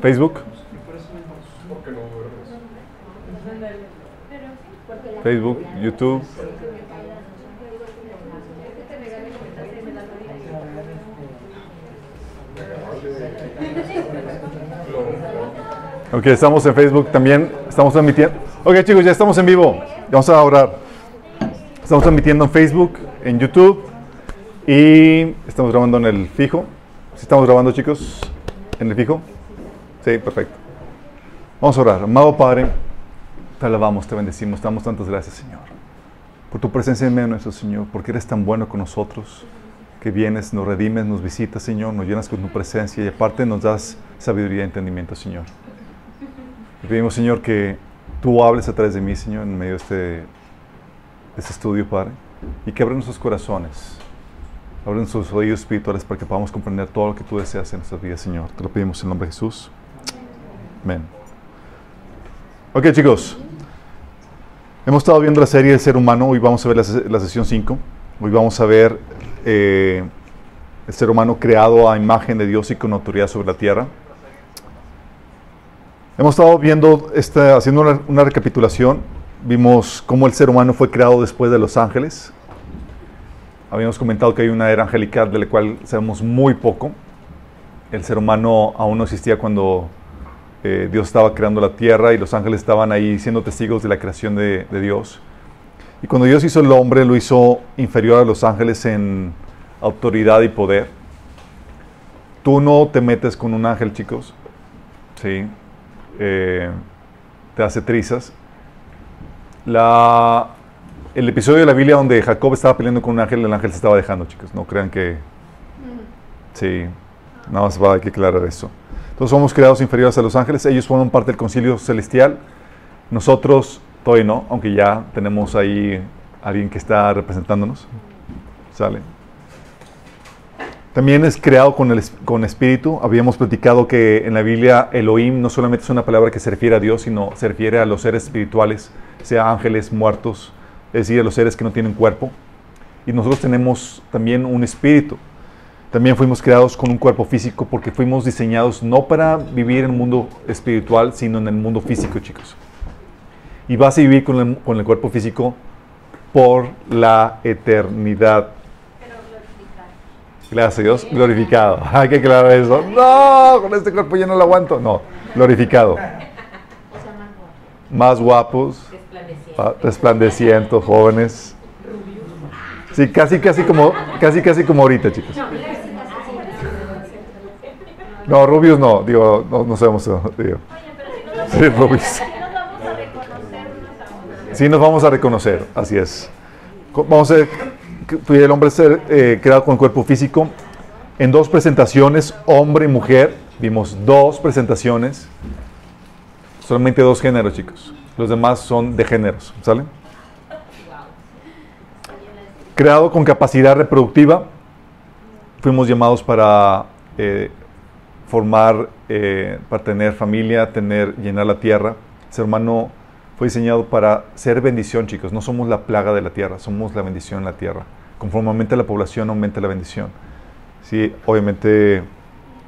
Facebook. Facebook, YouTube. Ok, estamos en Facebook también. Estamos transmitiendo. Ok, chicos, ya estamos en vivo. Vamos a orar. Estamos transmitiendo en Facebook, en YouTube y estamos grabando en el fijo. ¿Sí estamos grabando, chicos? ¿En el fijo? Sí, perfecto. Vamos a orar. Amado Padre, te alabamos, te bendecimos, te damos tantas gracias, Señor. Por tu presencia en medio nuestro Señor, porque eres tan bueno con nosotros, que vienes, nos redimes, nos visitas, Señor, nos llenas con tu presencia y aparte nos das sabiduría y entendimiento, Señor. Te pedimos, Señor, que tú hables a través de mí, Señor, en medio de este, de este estudio, Padre, y que abra nuestros corazones, abra nuestros oídos espirituales para que podamos comprender todo lo que tú deseas en nuestras vidas, Señor. Te lo pedimos en el nombre de Jesús. Amén. Ok, chicos. Hemos estado viendo la serie del ser humano. Hoy vamos a ver la, la sesión 5. Hoy vamos a ver eh, el ser humano creado a imagen de Dios y con autoridad sobre la tierra. Hemos estado viendo, haciendo una, recapitulación. Vimos cómo el ser humano fue creado después de los ángeles. Habíamos comentado que hay una era angelical de la cual sabemos muy poco. El ser humano aún no existía cuando eh, Dios estaba creando la tierra y los ángeles estaban ahí siendo testigos de la creación de, Dios. Y cuando Dios hizo el hombre, lo hizo inferior a los ángeles en autoridad y poder. Tú no te metes con un ángel, chicos. Sí. Eh, te hace trizas. La, el episodio de la Biblia donde Jacob estaba peleando con un ángel, el ángel se estaba dejando, chicos. No crean que... Sí. Nada más va, hay que aclarar eso. Entonces somos creados inferiores a los ángeles. Ellos forman parte del concilio celestial. Nosotros todavía no, aunque ya tenemos ahí alguien que está representándonos. ¿Sale? También es creado con, el, con espíritu. Habíamos platicado que en la Biblia Elohim no solamente es una palabra que se refiere a Dios, sino se refiere a los seres espirituales, sea ángeles muertos, es decir, a los seres que no tienen cuerpo. Y nosotros tenemos también un espíritu. También fuimos creados con un cuerpo físico porque fuimos diseñados no para vivir en el mundo espiritual, sino en el mundo físico, chicos. Y vas a vivir con el, con el cuerpo físico por la eternidad. Gracias a Dios, glorificado. Hay que aclarar eso. No, con este cuerpo ya no lo aguanto. No, glorificado. Más guapos, resplandecientes, jóvenes. Sí, casi, casi como, casi, casi como ahorita, chicos. No, rubios no, digo, no, no sabemos, digo. Sí, rubios. Sí, nos vamos a reconocer, así es. Vamos a ver, el hombre ser eh, creado con cuerpo físico. En dos presentaciones, hombre y mujer, vimos dos presentaciones. Solamente dos géneros, chicos. Los demás son de géneros, ¿sale? Creado con capacidad reproductiva, fuimos llamados para eh, formar, eh, para tener familia, tener, llenar la tierra. Ser humano fue diseñado para ser bendición, chicos. No somos la plaga de la tierra, somos la bendición en la tierra. Conforme aumenta la población, aumenta la bendición. Sí, obviamente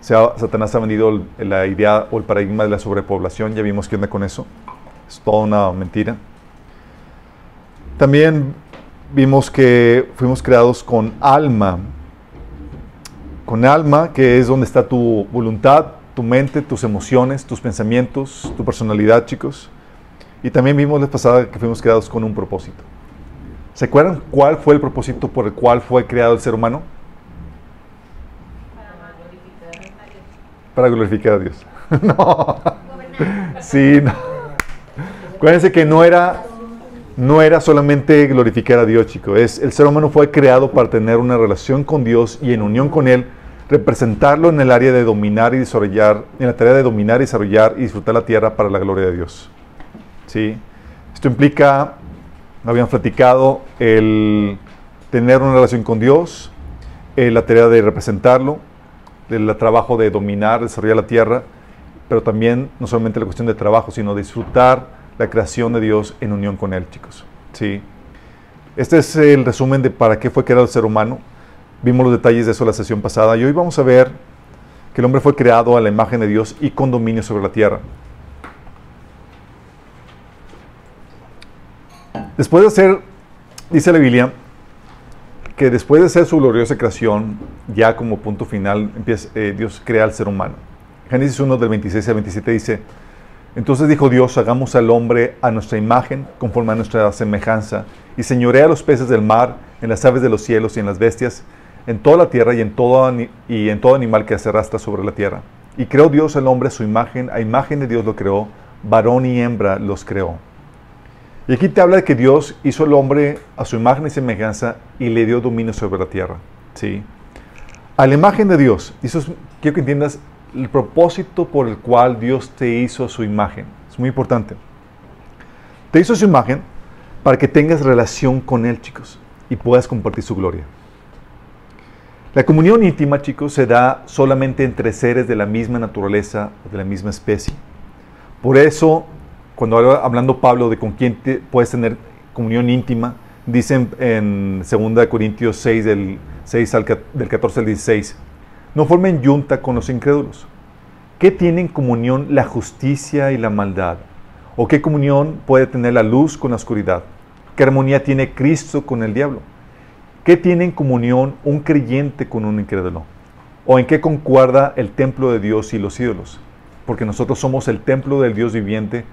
sea, Satanás ha vendido la idea o el paradigma de la sobrepoblación, ya vimos qué onda con eso. Es toda una mentira. También vimos que fuimos creados con alma, con alma, que es donde está tu voluntad, tu mente, tus emociones, tus pensamientos, tu personalidad, chicos. Y también vimos la pasada que fuimos creados con un propósito. ¿Se acuerdan cuál fue el propósito por el cual fue creado el ser humano? Para glorificar a Dios. no. Sí, no. Acuérdense que no era, no era solamente glorificar a Dios, chicos. Es, el ser humano fue creado para tener una relación con Dios y en unión con Él, representarlo en el área de dominar y desarrollar, en la tarea de dominar y desarrollar y disfrutar la tierra para la gloria de Dios. ¿Sí? Esto implica, habíamos platicado, el tener una relación con Dios, eh, la tarea de representarlo, el trabajo de dominar, desarrollar la tierra, pero también no solamente la cuestión de trabajo, sino disfrutar la creación de Dios en unión con Él, chicos. ¿Sí? Este es el resumen de para qué fue creado el ser humano. Vimos los detalles de eso la sesión pasada y hoy vamos a ver que el hombre fue creado a la imagen de Dios y con dominio sobre la tierra. Después de hacer, dice la Biblia, que después de hacer su gloriosa creación, ya como punto final, empieza, eh, Dios crea al ser humano. Génesis 1 del 26 al 27 dice, entonces dijo Dios, hagamos al hombre a nuestra imagen, conforme a nuestra semejanza, y señorea a los peces del mar, en las aves de los cielos y en las bestias, en toda la tierra y en todo, y en todo animal que se arrastra sobre la tierra. Y creó Dios al hombre a su imagen, a imagen de Dios lo creó, varón y hembra los creó. Y aquí te habla de que Dios hizo al hombre a su imagen y semejanza y le dio dominio sobre la tierra. ¿sí? A la imagen de Dios, y eso quiero que entiendas el propósito por el cual Dios te hizo su imagen. Es muy importante. Te hizo su imagen para que tengas relación con Él, chicos, y puedas compartir su gloria. La comunión íntima, chicos, se da solamente entre seres de la misma naturaleza o de la misma especie. Por eso, cuando hablando Pablo de con quién puedes tener comunión íntima, dicen en 2 Corintios 6, del, 6 al, del 14 al 16, no formen yunta con los incrédulos. ¿Qué tienen comunión la justicia y la maldad? ¿O qué comunión puede tener la luz con la oscuridad? ¿Qué armonía tiene Cristo con el diablo? ¿Qué tiene en comunión un creyente con un incrédulo? ¿O en qué concuerda el templo de Dios y los ídolos? Porque nosotros somos el templo del Dios viviente,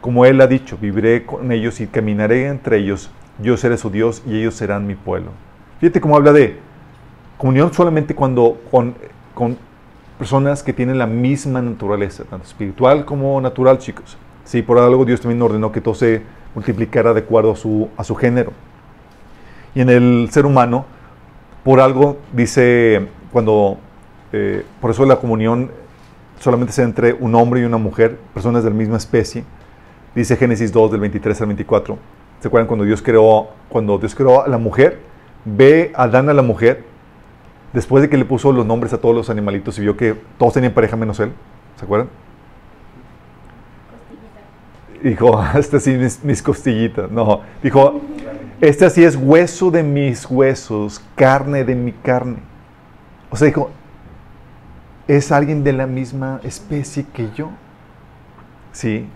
como Él ha dicho, viviré con ellos y caminaré entre ellos, yo seré su Dios y ellos serán mi pueblo. Fíjate cómo habla de Comunión solamente cuando con, con personas que tienen la misma naturaleza, tanto espiritual como natural, chicos. Sí, por algo Dios también ordenó que todo se multiplicara de acuerdo a su, a su género. Y en el ser humano, por algo, dice, cuando, eh, por eso la comunión solamente se entre un hombre y una mujer, personas de la misma especie. Dice Génesis 2, del 23 al 24. ¿Se acuerdan cuando Dios creó, cuando Dios creó a la mujer? Ve a Adán a la mujer después de que le puso los nombres a todos los animalitos y vio que todos tenían pareja menos él, ¿se acuerdan? Dijo, este sí, mis, costillitas. No, dijo, este así es hueso de mis huesos, carne de mi carne. O sea, dijo, es alguien de la misma especie que yo. Sí.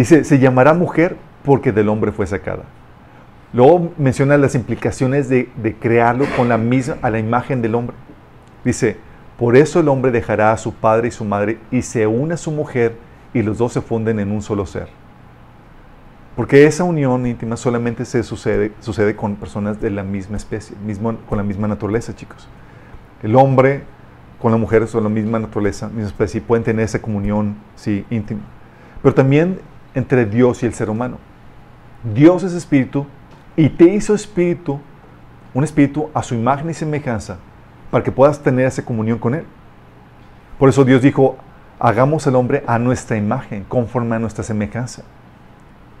Y se, llamará mujer porque del hombre fue sacada. Luego menciona las implicaciones de, crearlo con la misma, a la imagen del hombre. Dice, por eso el hombre dejará a su padre y su madre y se une a su mujer y los dos se funden en un solo ser. Porque esa unión íntima solamente se sucede, sucede con personas de la misma especie, mismo, con la misma naturaleza, chicos. El hombre con la mujer son la misma naturaleza, misma especie, y pueden tener esa comunión, sí, íntima. Pero también entre Dios y el ser humano. Dios es espíritu y te hizo espíritu, un espíritu a su imagen y semejanza, para que puedas tener esa comunión con Él. Por eso Dios dijo, hagamos al hombre a nuestra imagen, conforme a nuestra semejanza.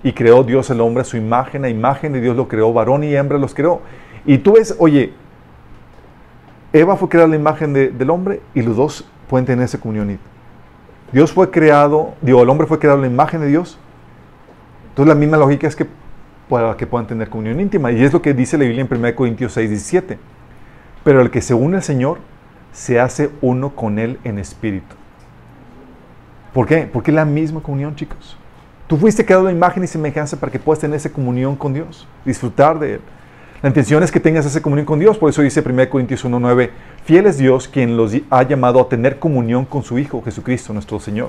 Y creó Dios al hombre a su imagen, a imagen de Dios lo creó, varón y hembra los creó. Y tú ves, oye, Eva fue creada la imagen del hombre y los dos pueden tener esa comunión. Dios fue creado, digo, el hombre fue creado a la imagen de Dios. Entonces la misma lógica es que para que puedan tener comunión íntima. Y es lo que dice la Biblia en 1 Corintios 6, 17. Pero el que se une al Señor se hace uno con Él en espíritu. ¿Por qué? Porque es la misma comunión, chicos. Tú fuiste creado la imagen y semejanza para que puedas tener esa comunión con Dios, disfrutar de Él. La intención es que tengas esa comunión con Dios. Por eso dice 1 Corintios 1.9, fiel es Dios quien los ha llamado a tener comunión con su Hijo Jesucristo, nuestro Señor.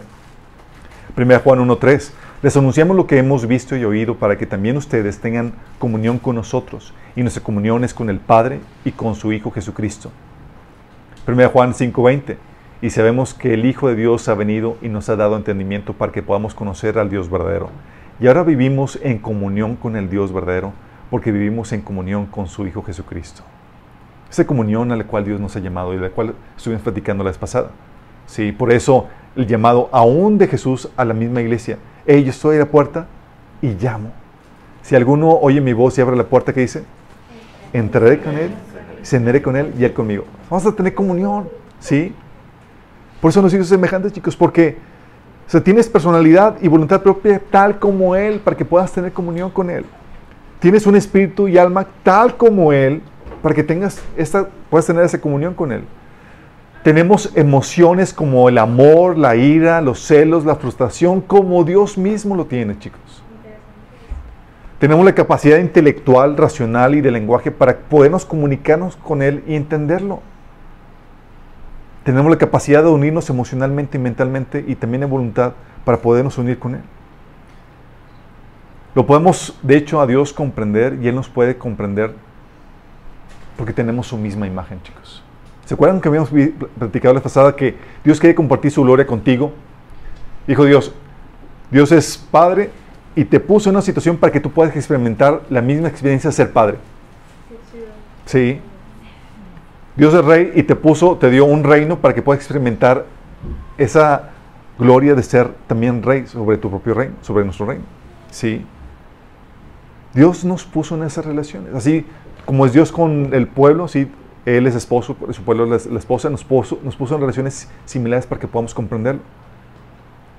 1 Juan 1.3, les anunciamos lo que hemos visto y oído para que también ustedes tengan comunión con nosotros y nuestra comunión es con el Padre y con su Hijo Jesucristo. 1 Juan 5:20 y sabemos que el Hijo de Dios ha venido y nos ha dado entendimiento para que podamos conocer al Dios verdadero. Y ahora vivimos en comunión con el Dios verdadero porque vivimos en comunión con su Hijo Jesucristo. Esa comunión a la cual Dios nos ha llamado y a la cual estuvimos platicando la vez pasada. Sí, por eso el llamado aún de Jesús a la misma iglesia hey, yo estoy a la puerta y llamo. Si alguno oye mi voz y abre la puerta, ¿qué dice? Entraré con él, cenaré con él y él conmigo. Vamos a tener comunión, ¿sí? Por eso nos hijos semejantes, chicos, porque o tienes personalidad y voluntad propia tal como Él para que puedas tener comunión con Él. Tienes un espíritu y alma tal como Él para que tengas esta, puedas tener esa comunión con Él. Tenemos emociones como el amor, la ira, los celos, la frustración, como Dios mismo lo tiene, chicos. Tenemos la capacidad intelectual, racional y de lenguaje para podernos comunicarnos con Él y entenderlo. Tenemos la capacidad de unirnos emocionalmente y mentalmente y también en voluntad para podernos unir con Él. Lo podemos, de hecho, a Dios comprender y Él nos puede comprender porque tenemos su misma imagen, chicos. ¿Se acuerdan que habíamos platicado la pasada que Dios quiere compartir su gloria contigo? Dijo Dios, Dios es Padre y te puso en una situación para que tú puedas experimentar la misma experiencia de ser Padre. Sí. Dios es Rey y te puso, te dio un reino para que puedas experimentar esa gloria de ser también Rey sobre tu propio reino, sobre nuestro reino. Sí. Dios nos puso en esas relaciones. Así como es Dios con el pueblo, sí, Él es esposo, su pueblo es la esposa, nos puso, nos puso en relaciones similares para que podamos comprenderlo.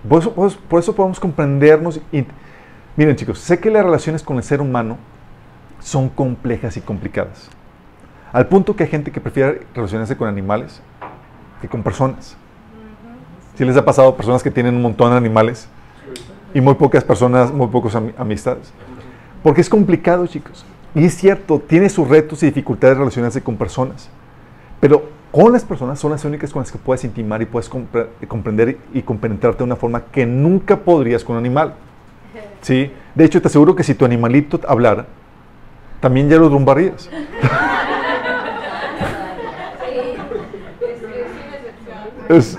Por eso, por eso podemos comprendernos. Y, miren chicos, sé que las relaciones con el ser humano son complejas y complicadas. Al punto que hay gente que prefiere relacionarse con animales que con personas. Si les ha pasado a personas que tienen un montón de animales y muy pocas personas, muy pocos amistades. Porque es complicado, chicos. Y es cierto, tiene sus retos y dificultades de relacionarse con personas. Pero con las personas son las únicas con las que puedes intimar y puedes comprender y compenetrarte de una forma que nunca podrías con un animal. ¿Sí? De hecho, te aseguro que si tu animalito hablara, también ya lo rumbarías. es,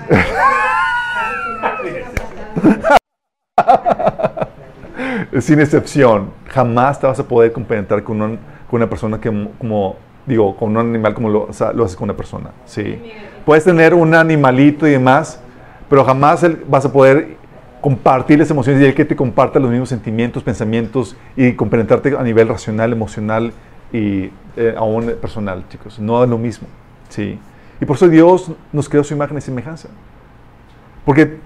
sin excepción, jamás te vas a poder compenetrar con, una persona que, como, digo, con un animal como lo, haces con una persona. Sí. Puedes tener un animalito y demás, pero jamás vas a poder compartir las emociones y el que te comparta los mismos sentimientos, pensamientos y compenetrarte a nivel racional, emocional y eh, aún personal, chicos. No es lo mismo. Sí. Y por eso Dios nos creó su imagen y semejanza. Porque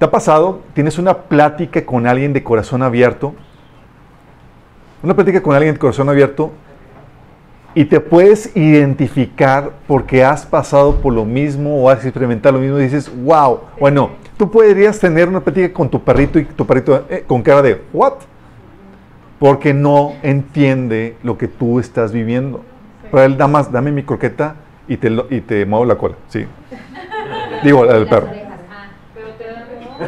¿Te ha pasado? Tienes una plática con alguien de corazón abierto. Una plática con alguien de corazón abierto y te puedes identificar porque has pasado por lo mismo o has experimentado lo mismo y dices, wow, bueno, tú podrías tener una plática con tu perrito y tu perrito eh, con cara de, what? Porque no entiende lo que tú estás viviendo. Para él, más, dame mi croqueta y te, y te muevo la cola, sí. Digo, el perro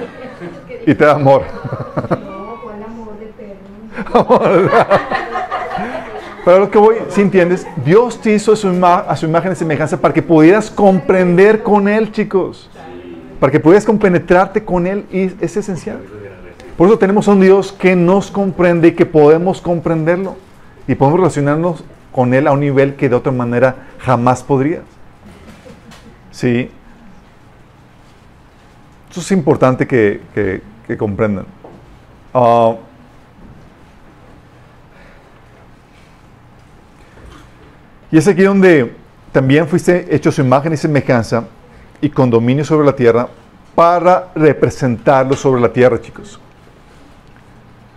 y te da amor. Pero lo que voy, si entiendes, Dios te hizo a su, a su imagen y semejanza para que pudieras comprender con Él, chicos. Para que pudieras compenetrarte con Él y es esencial. Por eso tenemos a un Dios que nos comprende y que podemos comprenderlo. Y podemos relacionarnos con Él a un nivel que de otra manera jamás podrías. Sí. Eso es importante que, que comprendan. Ah, y es aquí donde también fuiste hecho su imagen y semejanza y con dominio sobre la tierra para representarlo sobre la tierra, chicos.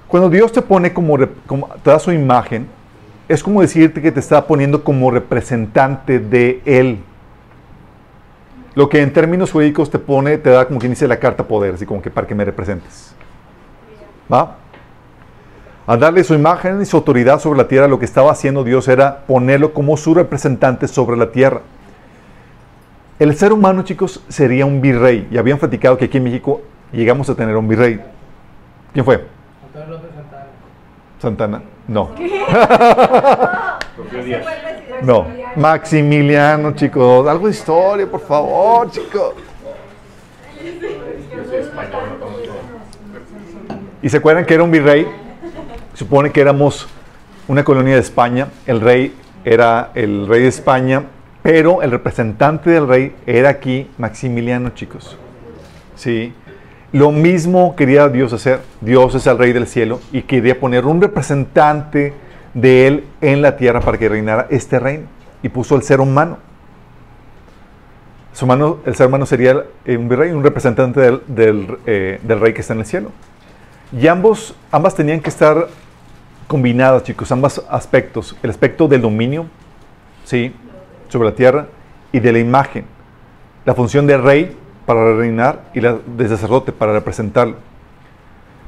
Cuando Dios te pone como, como, te da su imagen, es como decirte que te está poniendo como representante de Él. Lo que en términos jurídicos te pone, te da como quien dice la carta poder, así como que para que me representes. ¿Va? A darle su imagen y su autoridad sobre la tierra, lo que estaba haciendo Dios era ponerlo como su representante sobre la tierra. El ser humano, chicos, sería un virrey. Y habían platicado que aquí en México llegamos a tener un virrey. ¿Quién fue? Santana. No. no. Maximiliano, chicos. Algo de historia, por favor, chicos. ¿Y se acuerdan que era un virrey? Supone que éramos una colonia de España. El rey era el rey de España, pero el representante del rey era aquí Maximiliano, chicos. ¿Sí? Lo mismo quería Dios hacer. Dios es el rey del cielo y quería poner un representante de él en la tierra para que reinara este reino y puso el ser humano. Su humano el ser humano sería un virrey, un representante del, eh, del, rey que está en el cielo. Y ambos, ambas tenían que estar combinadas, chicos, ambos aspectos. El aspecto del dominio ¿sí? Sobre la tierra y de la imagen. La función de rey para reinar y la de sacerdote para representarlo.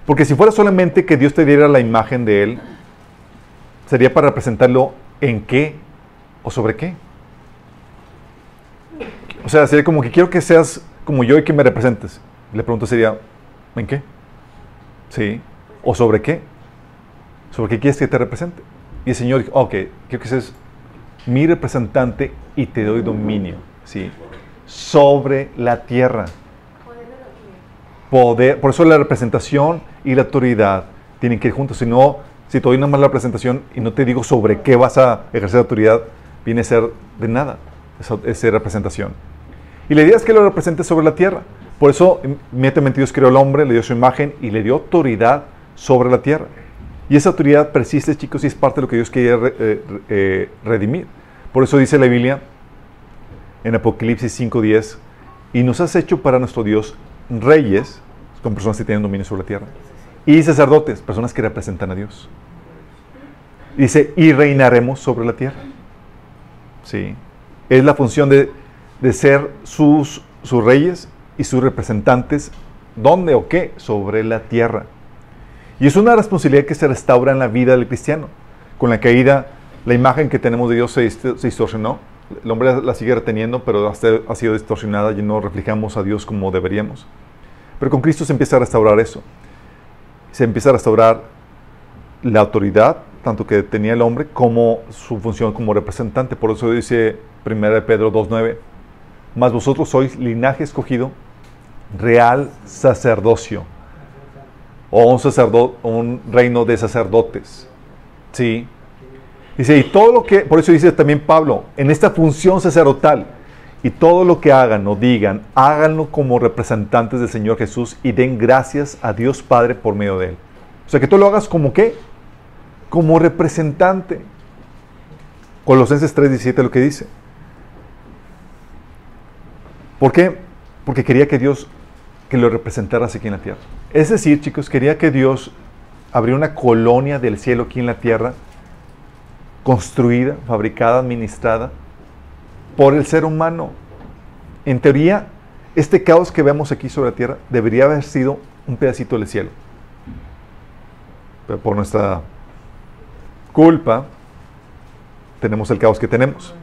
Porque si fuera solamente que Dios te diera la imagen de Él, sería para representarlo en qué o sobre qué. O sea, sería como que quiero que seas como yo y que me representes. Le pregunto sería, ¿en qué? Sí. ¿O sobre qué? ¿Sobre qué quieres que te represente? Y el Señor dijo, ok, quiero que seas mi representante y te doy dominio. Sí. Sobre la tierra. Poder, por eso la representación y la autoridad tienen que ir juntos. Si no, si te doy una mala representación y no te digo sobre qué vas a ejercer autoridad, viene a ser de nada esa, esa representación. Y la idea es que lo represente sobre la tierra. Por eso, inmediatamente Dios creó al hombre, le dio su imagen y le dio autoridad sobre la tierra. Y esa autoridad persiste, chicos, y es parte de lo que Dios quería eh, eh, redimir. Por eso dice la Biblia en Apocalipsis 5.10, y nos has hecho para nuestro Dios reyes, con personas que tienen dominio sobre la tierra, y sacerdotes, personas que representan a Dios. Dice, y reinaremos sobre la tierra. Sí. Es la función de, de ser sus, sus reyes y sus representantes, ¿dónde o qué? Sobre la tierra. Y es una responsabilidad que se restaura en la vida del cristiano. Con la caída, la imagen que tenemos de Dios se, distorsionó. El hombre la sigue reteniendo, pero ha sido distorsionada y no reflejamos a Dios como deberíamos. Pero con Cristo se empieza a restaurar eso. Se empieza a restaurar la autoridad, tanto que tenía el hombre, como su función como representante. Por eso dice 1 Pedro 2.9, mas vosotros sois linaje escogido, real sacerdocio, o un, un reino de sacerdotes. ¿Sí? Dice, y todo lo que, por eso dice también Pablo, en esta función sacerdotal, y todo lo que hagan o digan, háganlo como representantes del Señor Jesús y den gracias a Dios Padre por medio de Él. O sea, que tú lo hagas como qué? Como representante. Colosenses 3:17 lo que dice. ¿Por qué? Porque quería que Dios que lo representaras aquí en la tierra. Es decir, chicos, quería que Dios abriera una colonia del cielo aquí en la tierra, construida, fabricada, administrada por el ser humano. En teoría, este caos que vemos aquí sobre la tierra debería haber sido un pedacito del cielo. Pero por nuestra culpa, tenemos el caos que tenemos.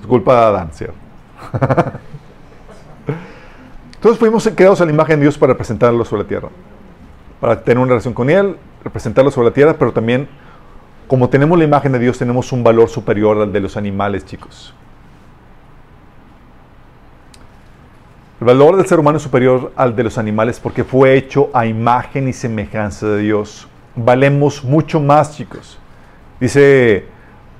Es culpa de Adán, ¿cierto? Entonces fuimos creados a la imagen de Dios para representarlo sobre la tierra. Para tener una relación con Él, representarlo sobre la tierra, pero también, como tenemos la imagen de Dios, tenemos un valor superior al de los animales, chicos. El valor del ser humano es superior al de los animales porque fue hecho a imagen y semejanza de Dios. Valemos mucho más, chicos. Dice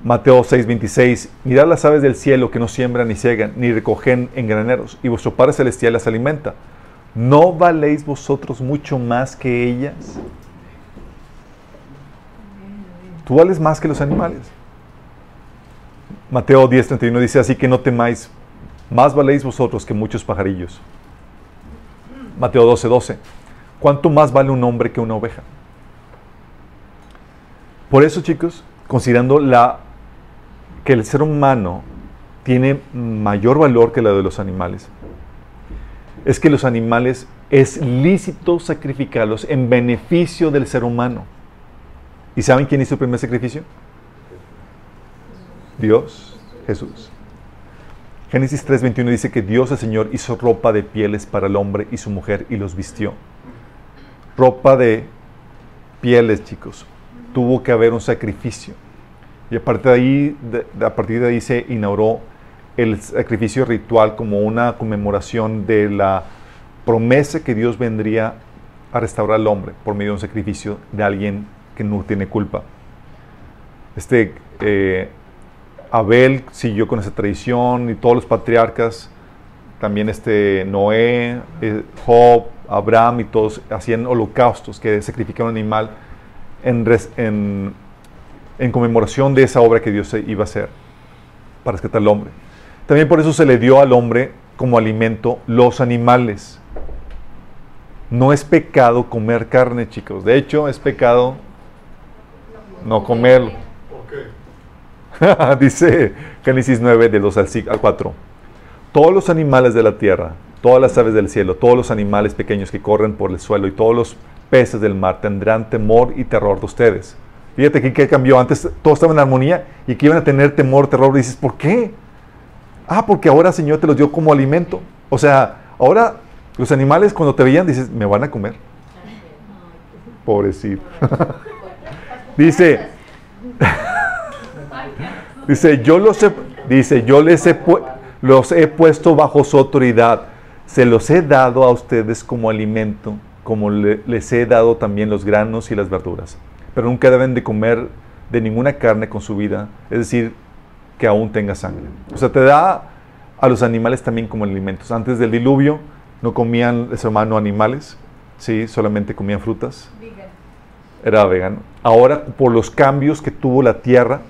Mateo 6:26, mirad las aves del cielo que no siembran ni ciegan, ni recogen en graneros, y vuestro Padre Celestial las alimenta. ¿No valéis vosotros mucho más que ellas? Tú vales más que los animales. Mateo 10:31 dice así que no temáis, más valéis vosotros que muchos pajarillos. Mateo 12:12, ¿cuánto más vale un hombre que una oveja? Por eso, chicos, considerando la que el ser humano tiene mayor valor que la de los animales es que los animales es lícito sacrificarlos en beneficio del ser humano. ¿Y saben quién hizo el primer sacrificio? Dios, Jesús. Génesis 3:21 dice que Dios el Señor hizo ropa de pieles para el hombre y su mujer y los vistió. Ropa de pieles, chicos. Tuvo que haber un sacrificio. Y a partir de ahí, a partir de ahí se inauguró el sacrificio ritual como una conmemoración de la promesa que Dios vendría a restaurar al hombre por medio de un sacrificio de alguien que no tiene culpa. Este eh, Abel siguió con esa tradición y todos los patriarcas, también este Noé, eh, Job, Abraham y todos hacían holocaustos que sacrificaban un animal en, en conmemoración de esa obra que Dios iba a hacer para rescatar al hombre. También por eso se le dio al hombre como alimento los animales. No es pecado comer carne, chicos. De hecho, es pecado no comerlo. Dice Génesis 9, de 2 al 4. Todos los animales de la tierra, todas las aves del cielo, todos los animales pequeños que corren por el suelo y todos los peces del mar tendrán temor y terror de ustedes. Fíjate que, que cambió. Antes todo estaba en armonía y que iban a tener temor, terror. Y dices, ¿por qué? Ah, porque ahora Señor te los dio como alimento. O sea, ahora los animales cuando te veían dices, me van a comer. Pobrecito. dice, dice, yo los he, dice, yo les he, los he puesto bajo su autoridad. Se los he dado a ustedes como alimento, como les he dado también los granos y las verduras. Pero nunca deben de comer de ninguna carne con su vida, es decir, que aún tenga sangre. O sea, te da a los animales también como alimentos. Antes del diluvio no comían, hermano, animales, sí, solamente comían frutas. Era vegano. Ahora, por los cambios que tuvo la tierra,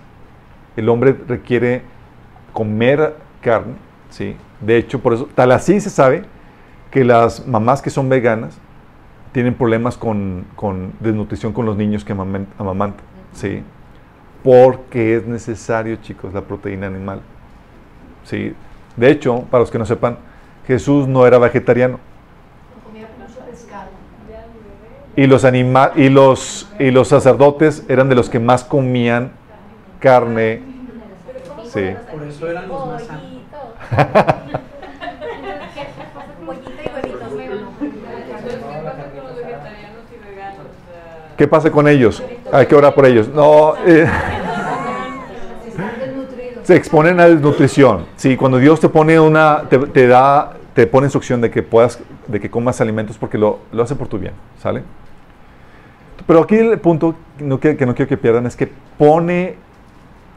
el hombre requiere comer carne, sí. De hecho, por eso, tal así se sabe que las mamás que son veganas tienen problemas con, con desnutrición con los niños que amamantan, sí. Porque es necesario, chicos, la proteína animal. Sí. De hecho, para los que no sepan, Jesús no era vegetariano. Y los, anima y, los, y los sacerdotes eran de los que más comían carne. Sí. Por eso eran los más ¿Qué pasa con ellos? Hay que orar por ellos. No. Eh, se exponen a desnutrición. Sí, cuando Dios te pone una, te, da, te pone instrucción de que puedas, de que comas alimentos porque lo, lo hace por tu bien, ¿sale? Pero aquí el punto que, no quiero que pierdan es que pone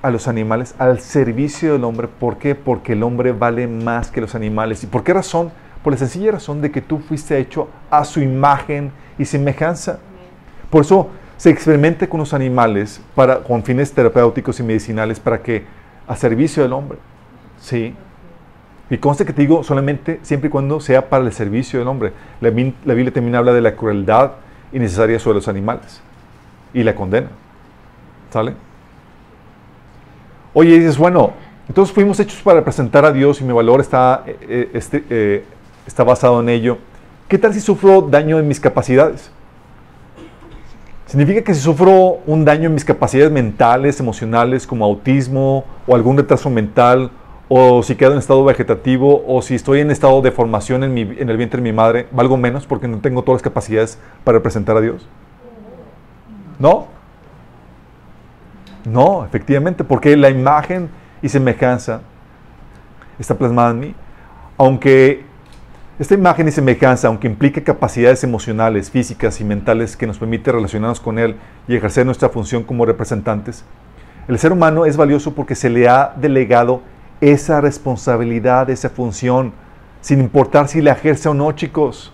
a los animales al servicio del hombre. ¿Por qué? Porque el hombre vale más que los animales. ¿Y por qué razón? Por la sencilla razón de que tú fuiste hecho a su imagen y semejanza. Por eso se experimenta con los animales para, con fines terapéuticos y medicinales para que a servicio del hombre. Sí. Y conste que te digo solamente siempre y cuando sea para el servicio del hombre. La, la Biblia también habla de la crueldad innecesaria sobre los animales y la condena. ¿Sale? Oye, dices, bueno, entonces fuimos hechos para representar a Dios y mi valor está, eh, eh, este, eh, está basado en ello. ¿Qué tal si sufro daño en mis capacidades? Significa que si sufro un daño en mis capacidades mentales, emocionales, como autismo o algún retraso mental, o si quedo en estado vegetativo, o si estoy en estado de formación en, en el vientre de mi madre, ¿valgo menos porque no tengo todas las capacidades para representar a Dios? ¿No? No, efectivamente, porque la imagen y semejanza está plasmada en mí. Aunque esta imagen y semejanza, aunque implique capacidades emocionales, físicas y mentales que nos permite relacionarnos con Él y ejercer nuestra función como representantes, el ser humano es valioso porque se le ha delegado esa responsabilidad, esa función, sin importar si la ejerce o no, chicos.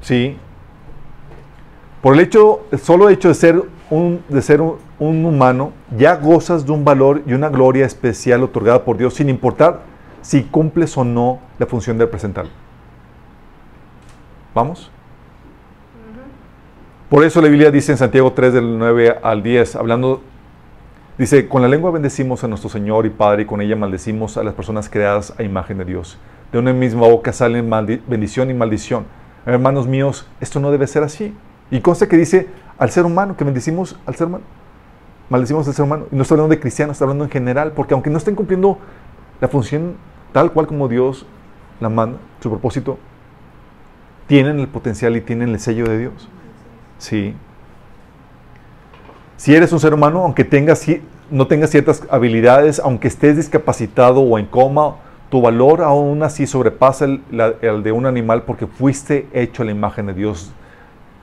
¿Sí? Por el hecho, el solo hecho de ser un, de ser un humano, ya gozas de un valor y una gloria especial otorgada por Dios, sin importar si cumples o no la función de presentar. ¿Vamos? Por eso la Biblia dice en Santiago 3 del 9 al 10, hablando, dice, con la lengua bendecimos a nuestro Señor y Padre y con ella maldecimos a las personas creadas a imagen de Dios. De una misma boca salen bendición y maldición. Hermanos míos, esto no debe ser así. Y consta que dice al ser humano, que bendecimos al ser humano. Maldecimos al ser humano. Y no está hablando de cristianos, está hablando en general, porque aunque no estén cumpliendo la función tal cual como Dios la manda, su propósito, tienen el potencial y tienen el sello de Dios. Sí. Si eres un ser humano, aunque tengas, no tengas ciertas habilidades, aunque estés discapacitado o en coma, tu valor aún así sobrepasa el, de un animal porque fuiste hecho a la imagen de Dios.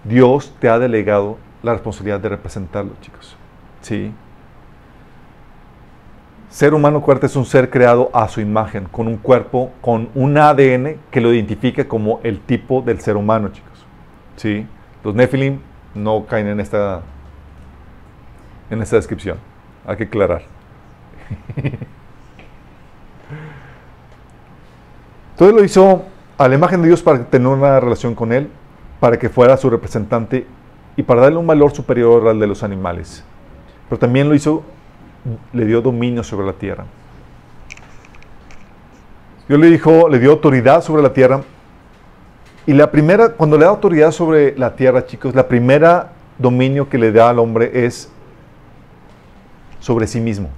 Dios te ha delegado la responsabilidad de representarlo, chicos. Sí. Ser humano cuarto es un ser creado a su imagen, con un cuerpo, con un ADN que lo identifica como el tipo del ser humano, chicos. ¿Sí? Los Nephilim no caen en esta, en esta descripción. Hay que aclarar. Todo lo hizo a la imagen de Dios para tener una relación con Él, para que fuera su representante y para darle un valor superior al de los animales. Pero también lo hizo le dio dominio sobre la tierra. Dios le dijo, le dio autoridad sobre la tierra. Y la primera, cuando le da autoridad sobre la tierra, chicos, la primera dominio que le da al hombre es sobre sí mismo.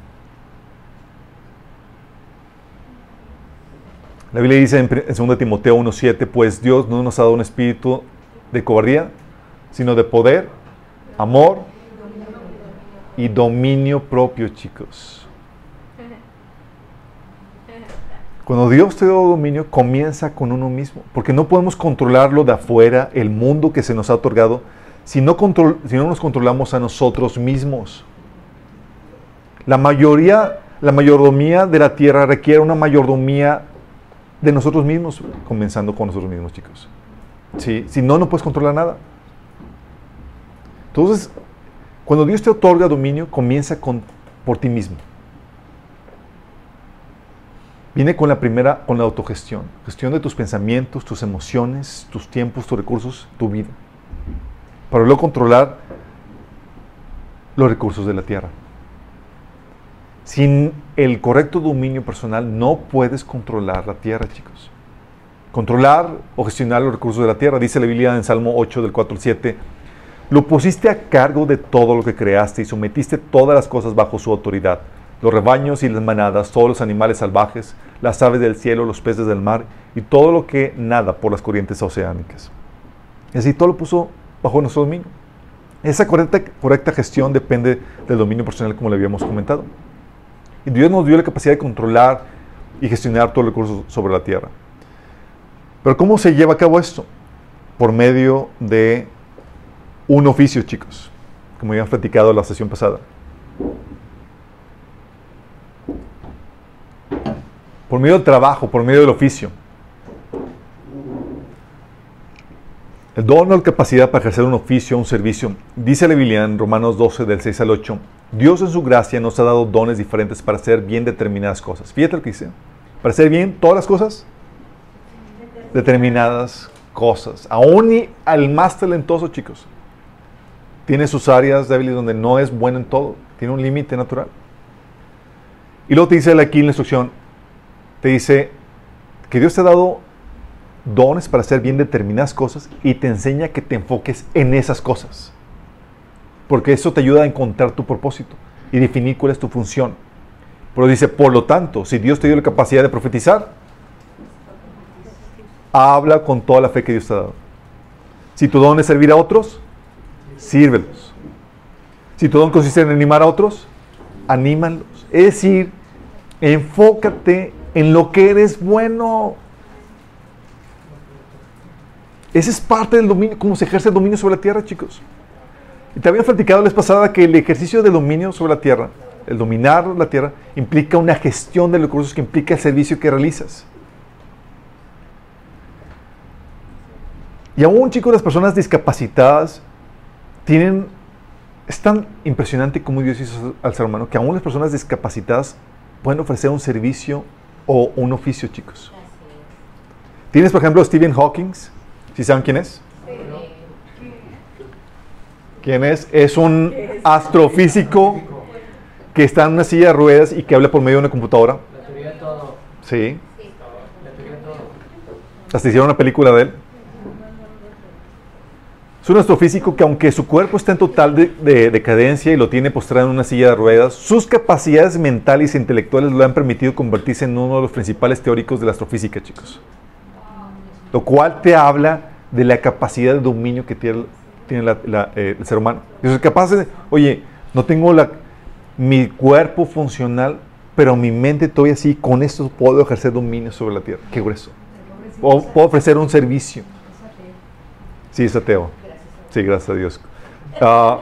La Biblia dice en 2 Timoteo 1.7, pues Dios no nos ha dado un espíritu de cobardía, sino de poder, amor y dominio propio, chicos. Cuando Dios te da dominio, comienza con uno mismo, porque no podemos controlarlo de afuera, el mundo que se nos ha otorgado, si no, si no nos controlamos a nosotros mismos. La mayoría, la mayordomía de la tierra requiere una mayordomía de nosotros mismos, comenzando con nosotros mismos, chicos. Si no, no puedes controlar nada. Entonces, cuando Dios te otorga dominio, comienza con, por ti mismo. Viene con la primera, con la autogestión. Gestión de tus pensamientos, tus emociones, tus tiempos, tus recursos, tu vida. Para luego controlar los recursos de la tierra. Sin el correcto dominio personal no puedes controlar la tierra, chicos. Controlar o gestionar los recursos de la tierra. Dice la Biblia en Salmo 8 del 4 al 7. Lo pusiste a cargo de todo lo que creaste y sometiste todas las cosas bajo su autoridad. Los rebaños y las manadas, todos los animales salvajes, las aves del cielo, los peces del mar y todo lo que nada por las corrientes oceánicas. Y así todo lo puso bajo nuestro dominio. Esa correcta, correcta gestión depende del dominio personal como le habíamos comentado. Y Dios nos dio la capacidad de controlar y gestionar todos los recursos sobre la tierra. Pero ¿cómo se lleva a cabo esto? Por medio de un oficio, chicos, como han platicado la sesión pasada. Por medio del trabajo, por medio del oficio. El don o la capacidad para ejercer un oficio, un servicio, dice la Biblia en Romanos 12, del 6 al 8, Dios en su gracia nos ha dado dones diferentes para hacer bien determinadas cosas. Fíjate lo que dice. Para hacer bien todas las cosas, determinadas cosas. Aún y al más talentoso, chicos. Tiene sus áreas débiles donde no es bueno en todo. Tiene un límite natural. Y luego te dice aquí en la instrucción, te dice que Dios te ha dado dones para hacer bien determinadas cosas y te enseña que te enfoques en esas cosas. Porque eso te ayuda a encontrar tu propósito y definir cuál es tu función. Pero dice, por lo tanto, si Dios te dio la capacidad de profetizar, habla con toda la fe que Dios te ha dado. Si tu don es servir a otros, sírvelos. Si tu don consiste en animar a otros, anímalos. Es decir, enfócate en lo que eres bueno. Ese es parte del dominio, cómo se ejerce el dominio sobre la tierra, chicos. Y te había platicado la vez pasada que el ejercicio del dominio sobre la tierra, el dominar la tierra, implica una gestión de los recursos que implica el servicio que realizas. Y aún, chicos, las personas discapacitadas tienen. Es tan impresionante como Dios hizo al ser humano que aún las personas discapacitadas pueden ofrecer un servicio o un oficio, chicos. Tienes, por ejemplo, Stephen Hawking, ¿Sí saben quién es? ¿Quién es? Es un astrofísico que está en una silla de ruedas y que habla por medio de una computadora. La teoría todo. Sí. La teoría de todo. Hasta hicieron una película de él. Es un astrofísico que aunque su cuerpo está en total de, decadencia y lo tiene postrado en una silla de ruedas, sus capacidades mentales e intelectuales le han permitido convertirse en uno de los principales teóricos de la astrofísica, chicos. Lo cual te habla de la capacidad de dominio que tiene, eh, el ser humano. Capaz de, oye, no tengo la, mi cuerpo funcional, pero mi mente todavía así, con esto puedo ejercer dominio sobre la tierra. Qué grueso. Puedo, puedo ofrecer un servicio. Sí, es ateo. Sí, gracias a Dios. Ah,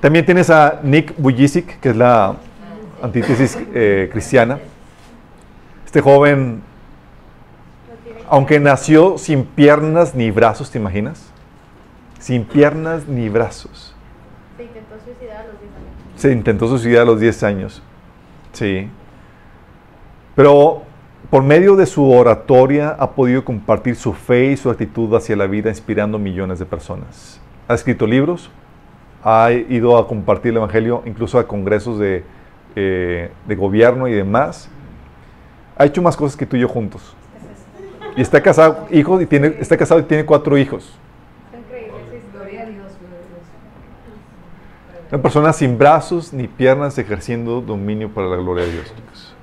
también tienes a Nick Bujicic, que es la antítesis eh, cristiana. Este joven aunque nació sin piernas ni brazos, ¿te imaginas? Sin piernas ni brazos. Se intentó suicidar a los 10 años. Se intentó suicidar a los 10 años. Sí. Pero por medio de su oratoria ha podido compartir su fe y su actitud hacia la vida, inspirando millones de personas. Ha escrito libros, ha ido a compartir el Evangelio incluso a congresos de, eh, de gobierno y demás. Ha hecho más cosas que tú y yo juntos. Y está casado, hijos, y tiene, está casado y tiene cuatro hijos. Una persona sin brazos ni piernas ejerciendo dominio para la gloria de Dios, chicos.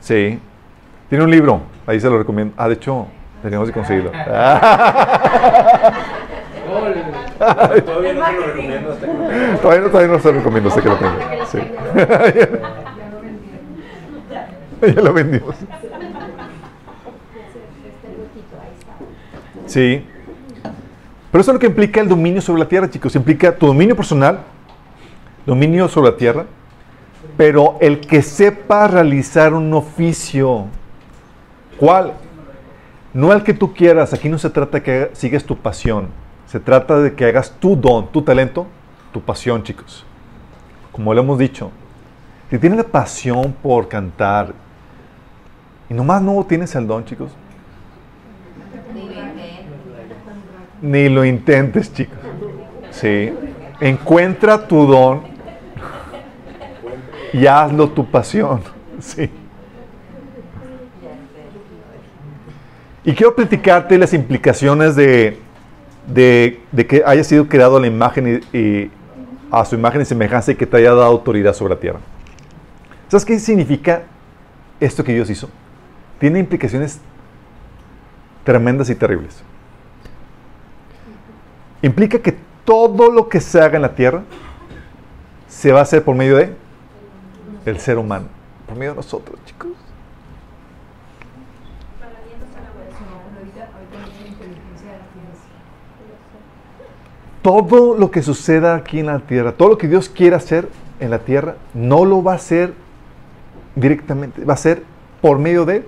Sí. Tiene un libro, ahí se lo recomiendo. Ah, de hecho, tenemos que conseguirlo. todavía no se lo recomiendo hasta que lo tenga. Todavía no, todavía no se lo recomiendo hasta que lo tenga. Sí. ya lo vendimos. Sí. Pero eso es lo que implica el dominio sobre la tierra, chicos. Implica tu dominio personal, dominio sobre la tierra, pero el que sepa realizar un oficio. ¿Cuál? No el que tú quieras. Aquí no se trata de que sigues tu pasión. Se trata de que hagas tu don, tu talento, tu pasión, chicos. Como lo hemos dicho, si tienes la pasión por cantar y nomás no tienes el don, chicos, ni lo intentes, chicos. Sí. Encuentra tu don y hazlo tu pasión. Sí. Y quiero platicarte las implicaciones de, de, que haya sido creado la imagen y a su imagen y semejanza y que te haya dado autoridad sobre la tierra. ¿Sabes qué significa esto que Dios hizo? Tiene implicaciones tremendas y terribles. Implica que todo lo que se haga en la tierra se va a hacer por medio de el ser humano, por medio de nosotros, chicos. Todo lo que suceda aquí en la tierra, todo lo que Dios quiera hacer en la tierra, no lo va a hacer directamente, va a ser por medio de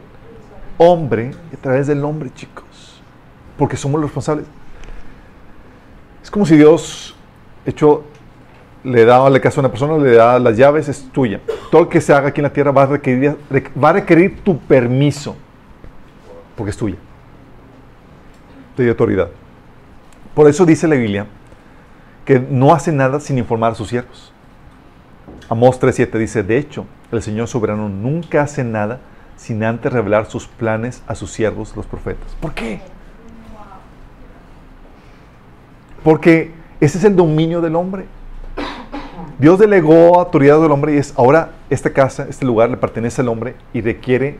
hombre, a través del hombre, chicos, porque somos los responsables. Es como si Dios, hecho, le da le caso a una persona, le da las llaves, es tuya. Todo lo que se haga aquí en la tierra va a requerir, va a requerir tu permiso, porque es tuya. Te dio autoridad. Por eso dice la Biblia que no hace nada sin informar a sus siervos. Amós 3.7 dice, de hecho, el Señor soberano nunca hace nada sin antes revelar sus planes a sus siervos, los profetas. ¿Por qué? Porque ese es el dominio del hombre. Dios delegó autoridad del hombre y es ahora esta casa, este lugar le pertenece al hombre y requiere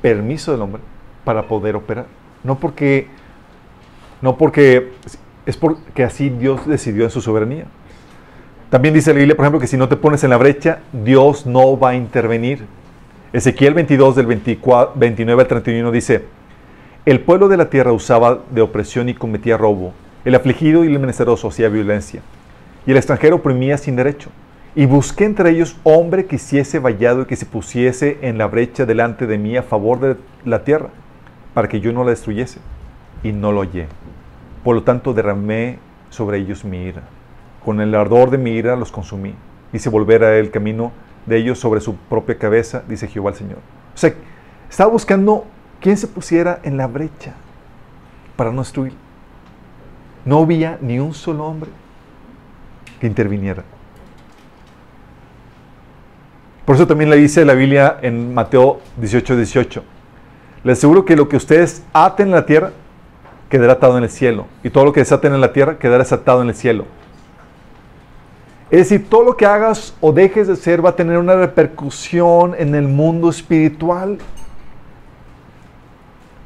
permiso del hombre para poder operar. No porque no porque es porque así Dios decidió en su soberanía. También dice la Biblia, por ejemplo, que si no te pones en la brecha, Dios no va a intervenir. Ezequiel 22 del 24, 29 al 31 dice, el pueblo de la tierra usaba de opresión y cometía robo. El afligido y el menesteroso hacía violencia. Y el extranjero oprimía sin derecho. Y busqué entre ellos hombre que hiciese vallado y que se pusiese en la brecha delante de mí a favor de la tierra, para que yo no la destruyese. Y no lo hallé. Por lo tanto derramé sobre ellos mi ira. Con el ardor de mi ira los consumí. Hice volver a el camino de ellos sobre su propia cabeza, dice Jehová el Señor. O sea, estaba buscando quién se pusiera en la brecha para no destruir. No había ni un solo hombre que interviniera. Por eso también le dice la Biblia en Mateo 18, 18. Les aseguro que lo que ustedes aten en la tierra quedará atado en el cielo. Y todo lo que desaten en la tierra quedará desatado en el cielo. Es decir, todo lo que hagas o dejes de ser va a tener una repercusión en el mundo espiritual.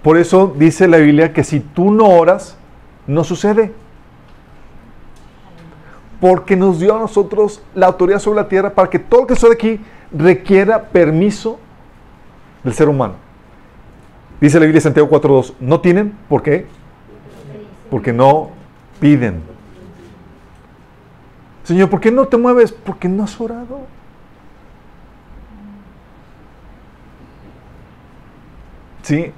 Por eso dice la Biblia que si tú no oras, no sucede. Porque nos dio a nosotros la autoridad sobre la tierra para que todo lo que sucede aquí requiera permiso del ser humano. Dice la Biblia Santiago 4.2, no tienen, ¿por qué? Porque no piden. Señor, ¿por qué no te mueves? Porque no has orado. ¿Sí?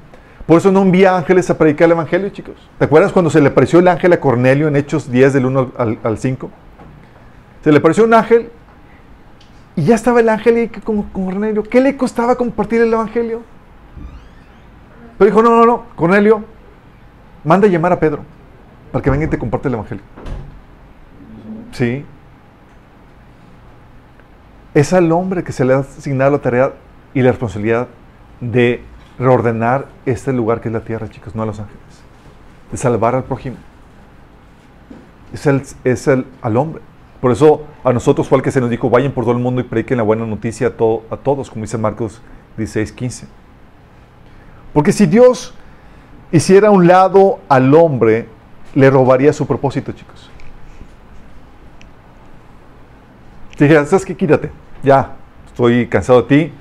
Por eso no envía ángeles a predicar el Evangelio, chicos. ¿Te acuerdas cuando se le apareció el ángel a Cornelio en Hechos 10 del 1 al, al 5? Se le apareció un ángel y ya estaba el ángel y con, con Cornelio. ¿Qué le costaba compartir el Evangelio? Pero dijo, no, no, no, Cornelio, manda a llamar a Pedro para que venga y te comparte el Evangelio. Sí. es al hombre que se le ha asignado la tarea y la responsabilidad de reordenar este lugar que es la tierra, chicos, no a los ángeles. De salvar al prójimo. Es, el, es el, al hombre. Por eso a nosotros fue el que se nos dijo, vayan por todo el mundo y prediquen la buena noticia a, todo, a todos, como dice Marcos 16, 15. Porque si Dios hiciera un lado al hombre, le robaría su propósito, chicos. Si dijera, ¿sabes qué? Quítate. Ya, estoy cansado de ti.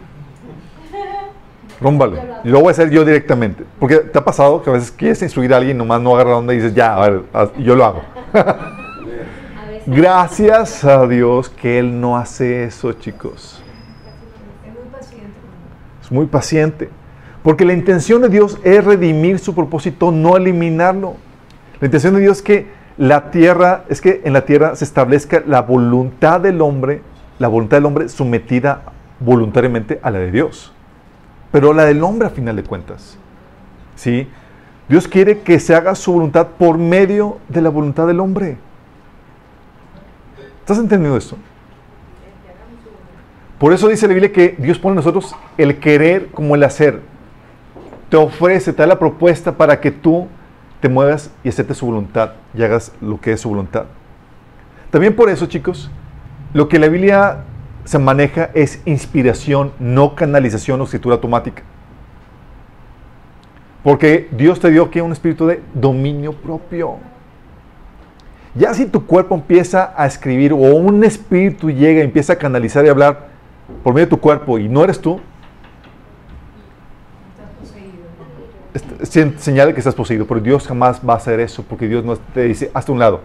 Rómbale. Y lo voy a hacer yo directamente. Porque te ha pasado que a veces quieres instruir a alguien nomás no agarra onda y dices, ya, a ver, yo lo hago. Gracias a Dios que Él no hace eso, chicos. Es muy paciente. Porque la intención de Dios es redimir su propósito, no eliminarlo. La intención de Dios es que la tierra, es que en la tierra se establezca la voluntad del hombre, la voluntad del hombre sometida voluntariamente a la de Dios. Pero la del hombre a final de cuentas. ¿Sí? Dios quiere que se haga su voluntad por medio de la voluntad del hombre. ¿Estás entendiendo esto? Por eso dice la Biblia que Dios pone en nosotros el querer como el hacer. Te ofrece, te da la propuesta para que tú te muevas y aceptes su voluntad y hagas lo que es su voluntad. También por eso, chicos, lo que la Biblia se maneja es inspiración, no canalización o escritura automática. Porque Dios te dio aquí un espíritu de dominio propio. Ya si tu cuerpo empieza a escribir o un espíritu llega y empieza a canalizar y hablar por medio de tu cuerpo y no eres tú, señala que estás poseído, pero Dios jamás va a hacer eso, porque Dios no te dice, hasta un lado.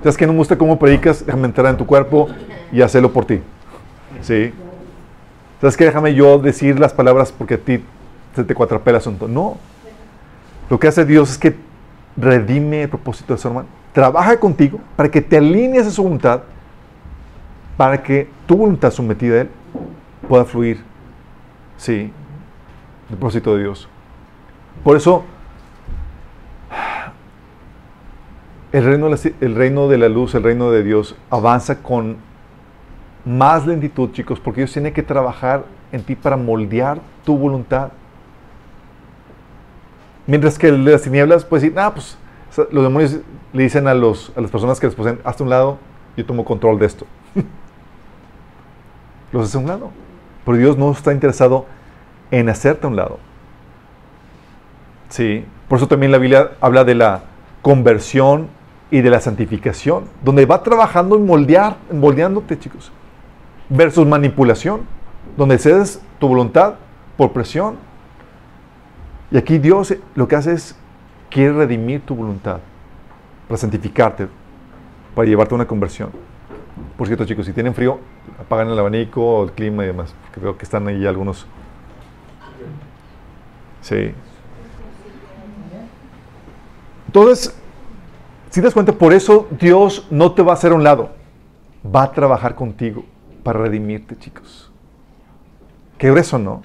¿Sabes que no me gusta cómo predicas? Déjame entrar en tu cuerpo y hacerlo por ti. ¿Sí? ¿Sabes que Déjame yo decir las palabras porque a ti se te cuatrapea el asunto. No. Lo que hace Dios es que redime el propósito de su hermano. Trabaja contigo para que te alinees a su voluntad, para que tu voluntad sometida a Él pueda fluir. Sí. El propósito de Dios. Por eso, el reino, el reino de la luz, el reino de Dios, avanza con más lentitud, chicos, porque Dios tiene que trabajar en ti para moldear tu voluntad. Mientras que las tinieblas, pues decir, ah, pues los demonios le dicen a, los, a las personas que les poseen, hasta un lado, yo tomo control de esto. los hace a un lado. Pero Dios no está interesado en hacerte a un lado. Sí, por eso también la Biblia habla de la conversión y de la santificación, donde va trabajando en moldear, en moldeándote, chicos, versus manipulación, donde cedes tu voluntad por presión. Y aquí Dios lo que hace es, quiere redimir tu voluntad, para santificarte, para llevarte a una conversión. Por cierto, chicos, si tienen frío, apagan el abanico, el clima y demás, porque veo que están ahí algunos. Sí. Entonces, si te das cuenta, por eso Dios no te va a hacer a un lado. Va a trabajar contigo para redimirte, chicos. Qué grueso, ¿no?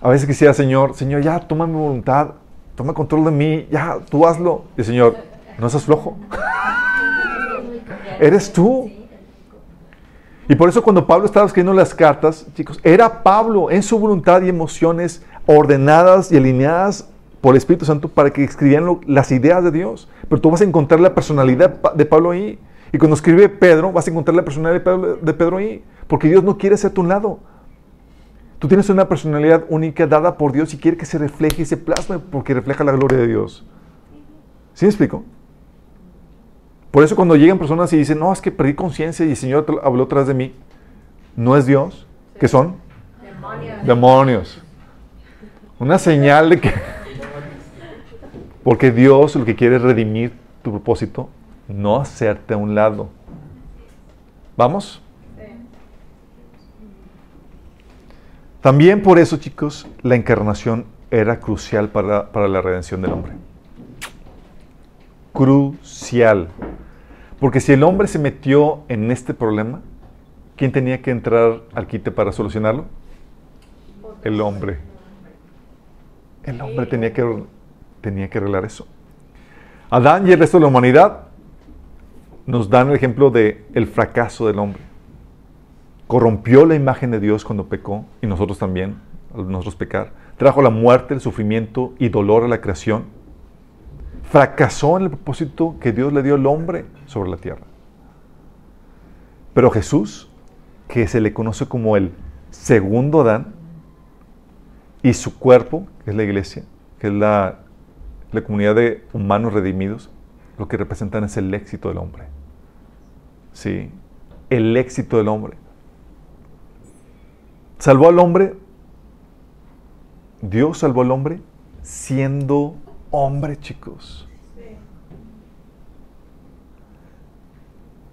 A veces quisiera, Señor, Señor, ya toma mi voluntad, toma control de mí, ya tú hazlo. Y el Señor, no seas flojo. Eres tú. Y por eso cuando Pablo estaba escribiendo las cartas, chicos, era Pablo en su voluntad y emociones ordenadas y alineadas por el Espíritu Santo para que escribieran las ideas de Dios. Pero tú vas a encontrar la personalidad de Pablo ahí. Y cuando escribe Pedro, vas a encontrar la personalidad de Pedro, ahí. Porque Dios no quiere ser a tu lado. Tú tienes una personalidad única dada por Dios y quiere que se refleje y se plasme porque refleja la gloria de Dios. ¿Sí me explico? Por eso cuando llegan personas y dicen, no, es que perdí conciencia y el Señor habló atrás de mí, no es Dios. ¿Qué son? Demonios. Demonios. Una señal de que... Porque Dios lo que quiere es redimir tu propósito, no hacerte a un lado. ¿Vamos? También por eso, chicos, la encarnación era crucial para, para la redención del hombre. Crucial. Porque si el hombre se metió en este problema, ¿quién tenía que entrar al quite para solucionarlo? El hombre. El hombre tenía que tenía que arreglar eso. Adán y el resto de la humanidad nos dan el ejemplo de el fracaso del hombre. Corrompió la imagen de Dios cuando pecó, y nosotros también, al nosotros pecar. Trajo la muerte, el sufrimiento y dolor a la creación. Fracasó en el propósito que Dios le dio al hombre sobre la tierra. Pero Jesús, que se le conoce como el segundo Adán, y su cuerpo, que es la iglesia, que es la, la comunidad de humanos redimidos, lo que representan es el éxito del hombre. Sí, el éxito del hombre. Salvó al hombre, Dios salvó al hombre siendo hombre, chicos.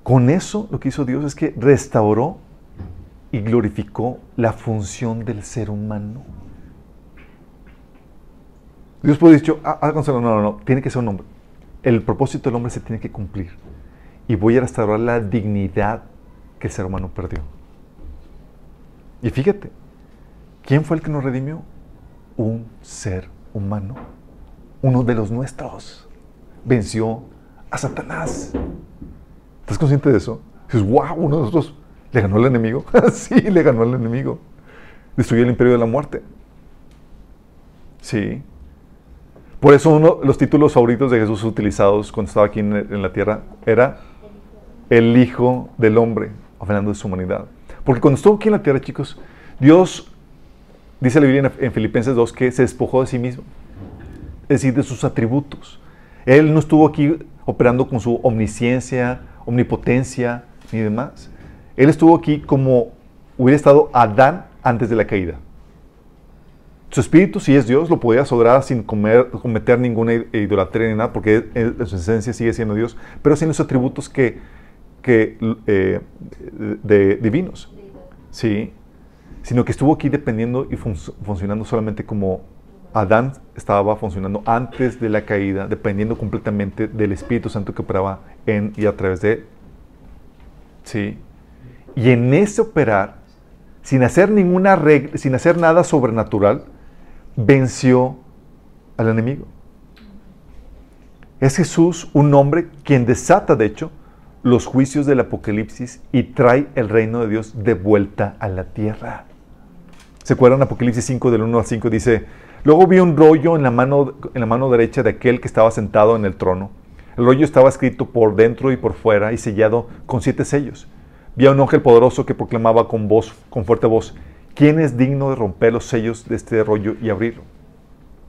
Con eso lo que hizo Dios es que restauró y glorificó la función del ser humano. Dios puede decir, ah, ah, no, no, no, tiene que ser un hombre. El propósito del hombre se tiene que cumplir. Y voy a restaurar la dignidad que el ser humano perdió. Y fíjate, ¿quién fue el que nos redimió? Un ser humano, uno de los nuestros. Venció a Satanás. ¿Estás consciente de eso? Dices, wow, uno de nosotros le ganó al enemigo. sí, le ganó al enemigo. Destruyó el imperio de la muerte. Sí. Por eso uno de los títulos favoritos de Jesús utilizados cuando estaba aquí en, la tierra era el Hijo del Hombre, hablando de su humanidad. Porque cuando estuvo aquí en la tierra, chicos, Dios, dice la Biblia en, Filipenses 2, que se despojó de sí mismo, es decir, de sus atributos. Él no estuvo aquí operando con su omnisciencia, omnipotencia ni demás. Él estuvo aquí como hubiera estado Adán antes de la caída. Su espíritu, si es Dios, lo podía sobrar sin cometer ninguna idolatría ni nada, porque en su esencia sigue siendo Dios, pero sin los atributos que, eh, de, divinos. Sí. Sino que estuvo aquí dependiendo y funcionando solamente como Adán estaba funcionando antes de la caída, dependiendo completamente del Espíritu Santo que operaba en y a través de él. Sí. Y en ese operar, sin hacer ninguna regla, sin hacer nada sobrenatural, venció al enemigo. Es Jesús un hombre quien desata, de hecho, los juicios del Apocalipsis y trae el reino de Dios de vuelta a la tierra. ¿Se acuerdan? Apocalipsis 5 del 1 al 5 dice, luego vi un rollo en la, mano, en la mano derecha de aquel que estaba sentado en el trono. El rollo estaba escrito por dentro y por fuera y sellado con siete sellos. Vi a un ángel poderoso que proclamaba con voz, con fuerte voz, ¿Quién es digno de romper los sellos de este rollo y abrirlo?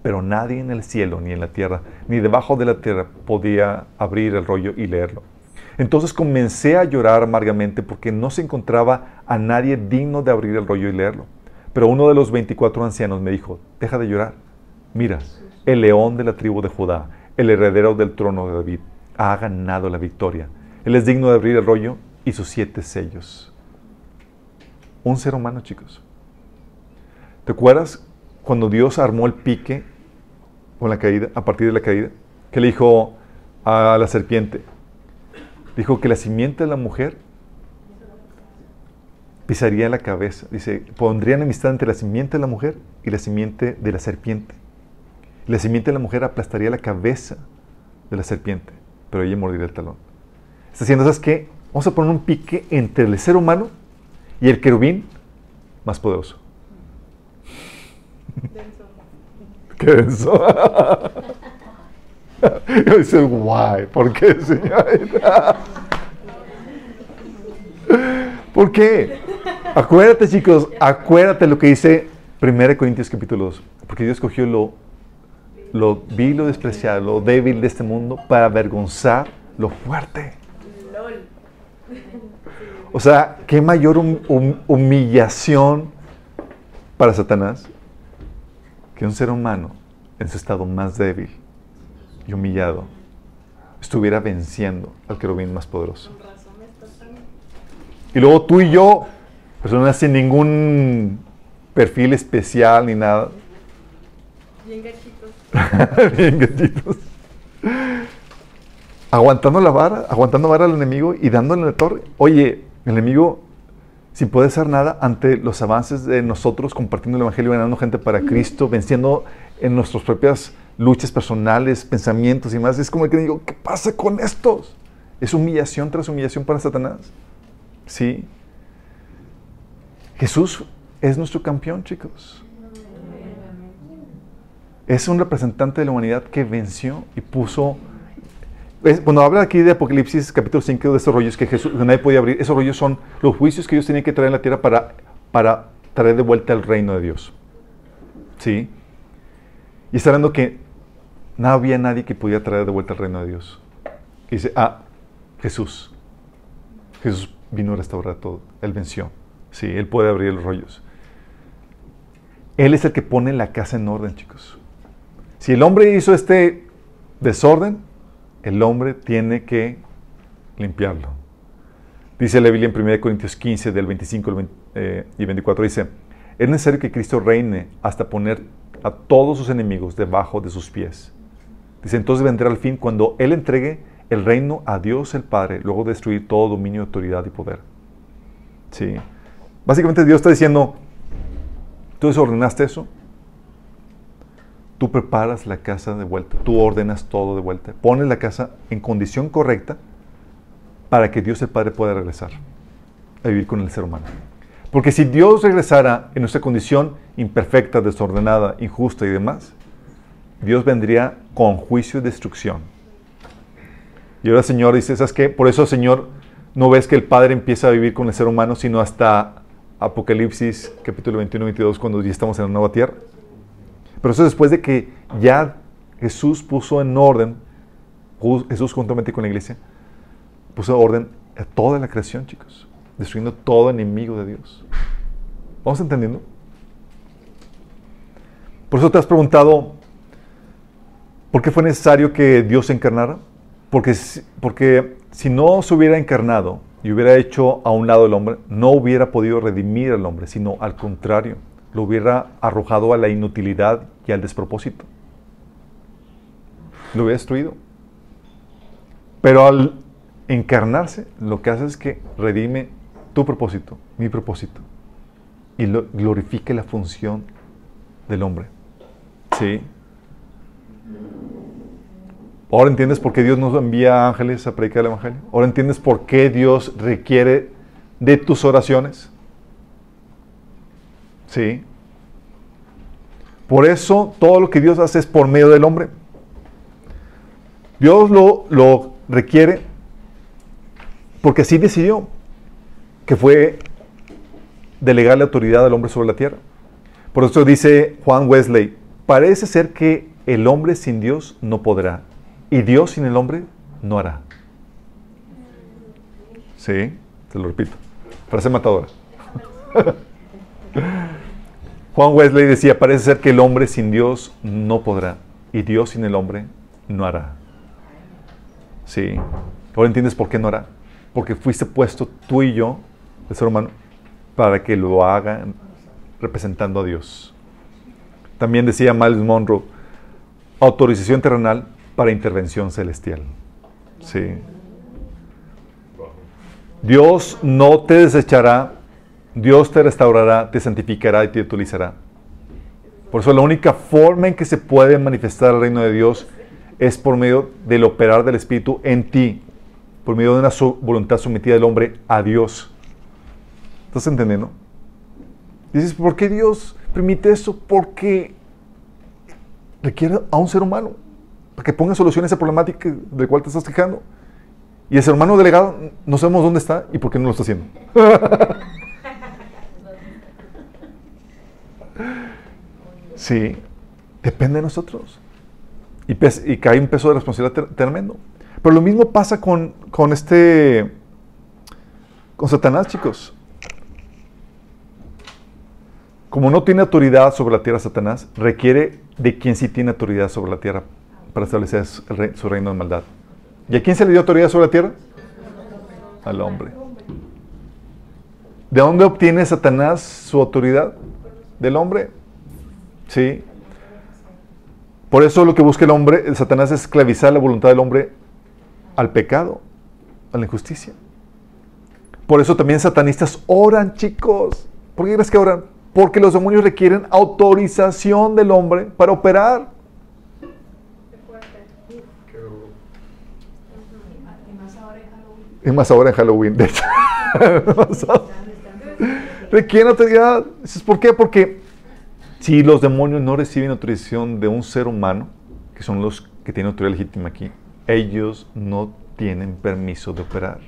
Pero nadie en el cielo, ni en la tierra, ni debajo de la tierra podía abrir el rollo y leerlo. Entonces comencé a llorar amargamente porque no se encontraba a nadie digno de abrir el rollo y leerlo. Pero uno de los 24 ancianos me dijo, deja de llorar. Mira, el león de la tribu de Judá, el heredero del trono de David, ha ganado la victoria. Él es digno de abrir el rollo y sus siete sellos. Un ser humano, chicos. ¿Te acuerdas cuando Dios armó el pique con la caída, a partir de la caída? Que le dijo a la serpiente, dijo que la simiente de la mujer pisaría la cabeza. Dice, pondría enemistad entre la simiente de la mujer y la simiente de la serpiente. La simiente de la mujer aplastaría la cabeza de la serpiente, pero ella moriría el talón. Está diciendo, ¿sabes qué? Vamos a poner un pique entre el ser humano y el querubín más poderoso. ¿Qué denso? Yo dice, guay, ¿por qué, señorita? ¿Por qué? Acuérdate, chicos, acuérdate lo que dice 1 Corintios capítulo 2. Porque Dios escogió lo, lo vil, lo despreciado, lo débil de este mundo para avergonzar lo fuerte. O sea, ¿qué mayor humillación para Satanás que un ser humano en su estado más débil y humillado estuviera venciendo al querubín más poderoso. Y luego tú y yo, personas sin ningún perfil especial ni nada. Bien gachitos. Bien gachitos. Aguantando la vara, aguantando vara al enemigo y dándole la torre. Oye, el enemigo sin poder hacer nada ante los avances de nosotros compartiendo el Evangelio, ganando gente para Cristo, venciendo en nuestras propias luchas personales, pensamientos y más. Es como que digo, ¿qué pasa con estos? Es humillación tras humillación para Satanás. Sí. Jesús es nuestro campeón, chicos. Es un representante de la humanidad que venció y puso... es- cuando habla aquí de Apocalipsis capítulo 5 de esos rollos que Jesús nadie podía abrir, esos rollos son los juicios que Dios tenía que traer en la tierra para, para traer de vuelta el reino de Dios. ¿Sí? Y está hablando que no había nadie que pudiera traer de vuelta el reino de Dios. Y dice, ah, Jesús. Jesús vino a restaurar todo. Él venció. Sí, Él puede abrir los rollos. Él es el que pone la casa en orden, chicos. Si el hombre hizo este desorden, el hombre tiene que limpiarlo. Dice la Biblia en 1 Corintios 15, del 25 al 20, eh, y 24, dice, es necesario que Cristo reine hasta poner a todos sus enemigos debajo de sus pies. Dice, entonces vendrá el fin cuando Él entregue el reino a Dios el Padre, luego de destruir todo dominio, autoridad y poder. Sí. Básicamente Dios está diciendo, tú desordenaste eso, tú preparas la casa de vuelta, tú ordenas todo de vuelta, pones la casa en condición correcta para que Dios el Padre pueda regresar a vivir con el ser humano. Porque si Dios regresara en nuestra condición imperfecta, desordenada, injusta y demás, Dios vendría con juicio y destrucción. Y ahora el Señor dice, ¿sabes qué? Por eso, Señor, no ves que el Padre empieza a vivir con el ser humano, sino hasta Apocalipsis capítulo 21 22, cuando ya estamos en la nueva tierra. Pero eso después de que ya Jesús puso en orden, Jesús- juntamente con la iglesia, puso en orden a toda la creación, chicos, destruyendo todo enemigo de Dios. ¿Vamos entendiendo? Por eso te has preguntado, ¿por qué fue necesario que Dios se encarnara? Porque, porque si no se hubiera encarnado y hubiera hecho a un lado el hombre, no hubiera podido redimir al hombre, sino al contrario, lo hubiera arrojado a la inutilidad y al despropósito. Lo hubiera destruido. Pero al encarnarse, lo que hace es que redime tu propósito, mi propósito, y lo- glorifique la función del hombre. ¿Sí? Ahora entiendes por qué Dios nos envía ángeles a predicar el Evangelio. Ahora entiendes por qué Dios requiere de tus oraciones. ¿Sí? Por eso todo lo que Dios hace es por medio del hombre. Dios lo, lo requiere porque así decidió, que fue delegar la autoridad al hombre sobre la tierra. Por eso dice Juan Wesley, parece ser que el hombre sin Dios no podrá, y Dios sin el hombre no hará. Sí, te lo repito. Frase matadora. Juan Wesley decía, parece ser que el hombre sin Dios no podrá, y Dios sin el hombre no hará. Sí. Ahora entiendes por qué no hará. Porque fuiste puesto tú y yo, el ser humano, para que lo hagan representando a Dios. También decía Miles Monroe, autorización terrenal para intervención celestial. Sí. Dios no te desechará, Dios te restaurará, te santificará y te utilizará. Por eso la única forma en que se puede manifestar el reino de Dios es por medio del operar del Espíritu en ti, por medio de una voluntad sometida del hombre a Dios. ¿Estás entendiendo? Dices, ¿por qué Dios permite eso? Porque requiere a un ser humano para que ponga solución a esa problemática del cual te estás quejando. Y el ser humano delegado no sabemos dónde está y por qué no lo está haciendo. sí, depende de nosotros. Y, y cae un peso de responsabilidad tremendo. Pero lo mismo pasa con, con este, con Satanás, chicos. Como no tiene autoridad sobre la tierra Satanás, requiere de quien sí tiene autoridad sobre la tierra para establecer su reino de maldad. ¿Y a quién se le dio autoridad sobre la tierra? Al hombre. ¿De dónde obtiene Satanás su autoridad? Del hombre. Sí. Por eso lo que busca el hombre, el Satanás, es esclavizar la voluntad del hombre al pecado, a la injusticia. Por eso también satanistas oran, chicos. ¿Por qué crees que oran? Porque los demonios requieren autorización del hombre para operar. Qué fuerte. Uf. Qué duro. Y más ahora en Y más ahora en Halloween, de hecho. Requieren autoridad. ¿Por qué? Porque si los demonios no reciben autorización de un ser humano, que son los que tienen autoridad legítima aquí, ellos no tienen permiso de operar.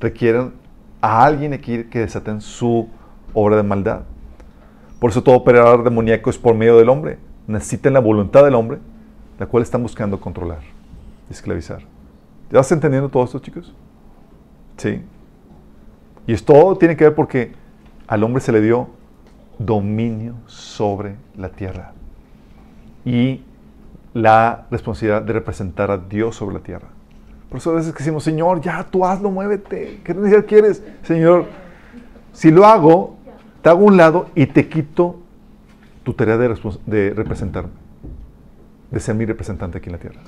Requieren a alguien que desaten su obra de maldad. Por eso todo operador demoníaco es por medio del hombre. Necesitan la voluntad del hombre, la cual están buscando controlar, esclavizar. ¿Ya vas entendiendo todo esto, chicos? Sí. Y esto tiene que ver porque al hombre se le dio dominio sobre la tierra y la responsabilidad de representar a Dios sobre la tierra. Por eso a veces decimos, Señor, ya tú hazlo, muévete. ¿Qué necesidad quieres? Señor, si lo hago, te hago un lado y te quito tu tarea de, de representarme, de ser mi representante aquí en la tierra.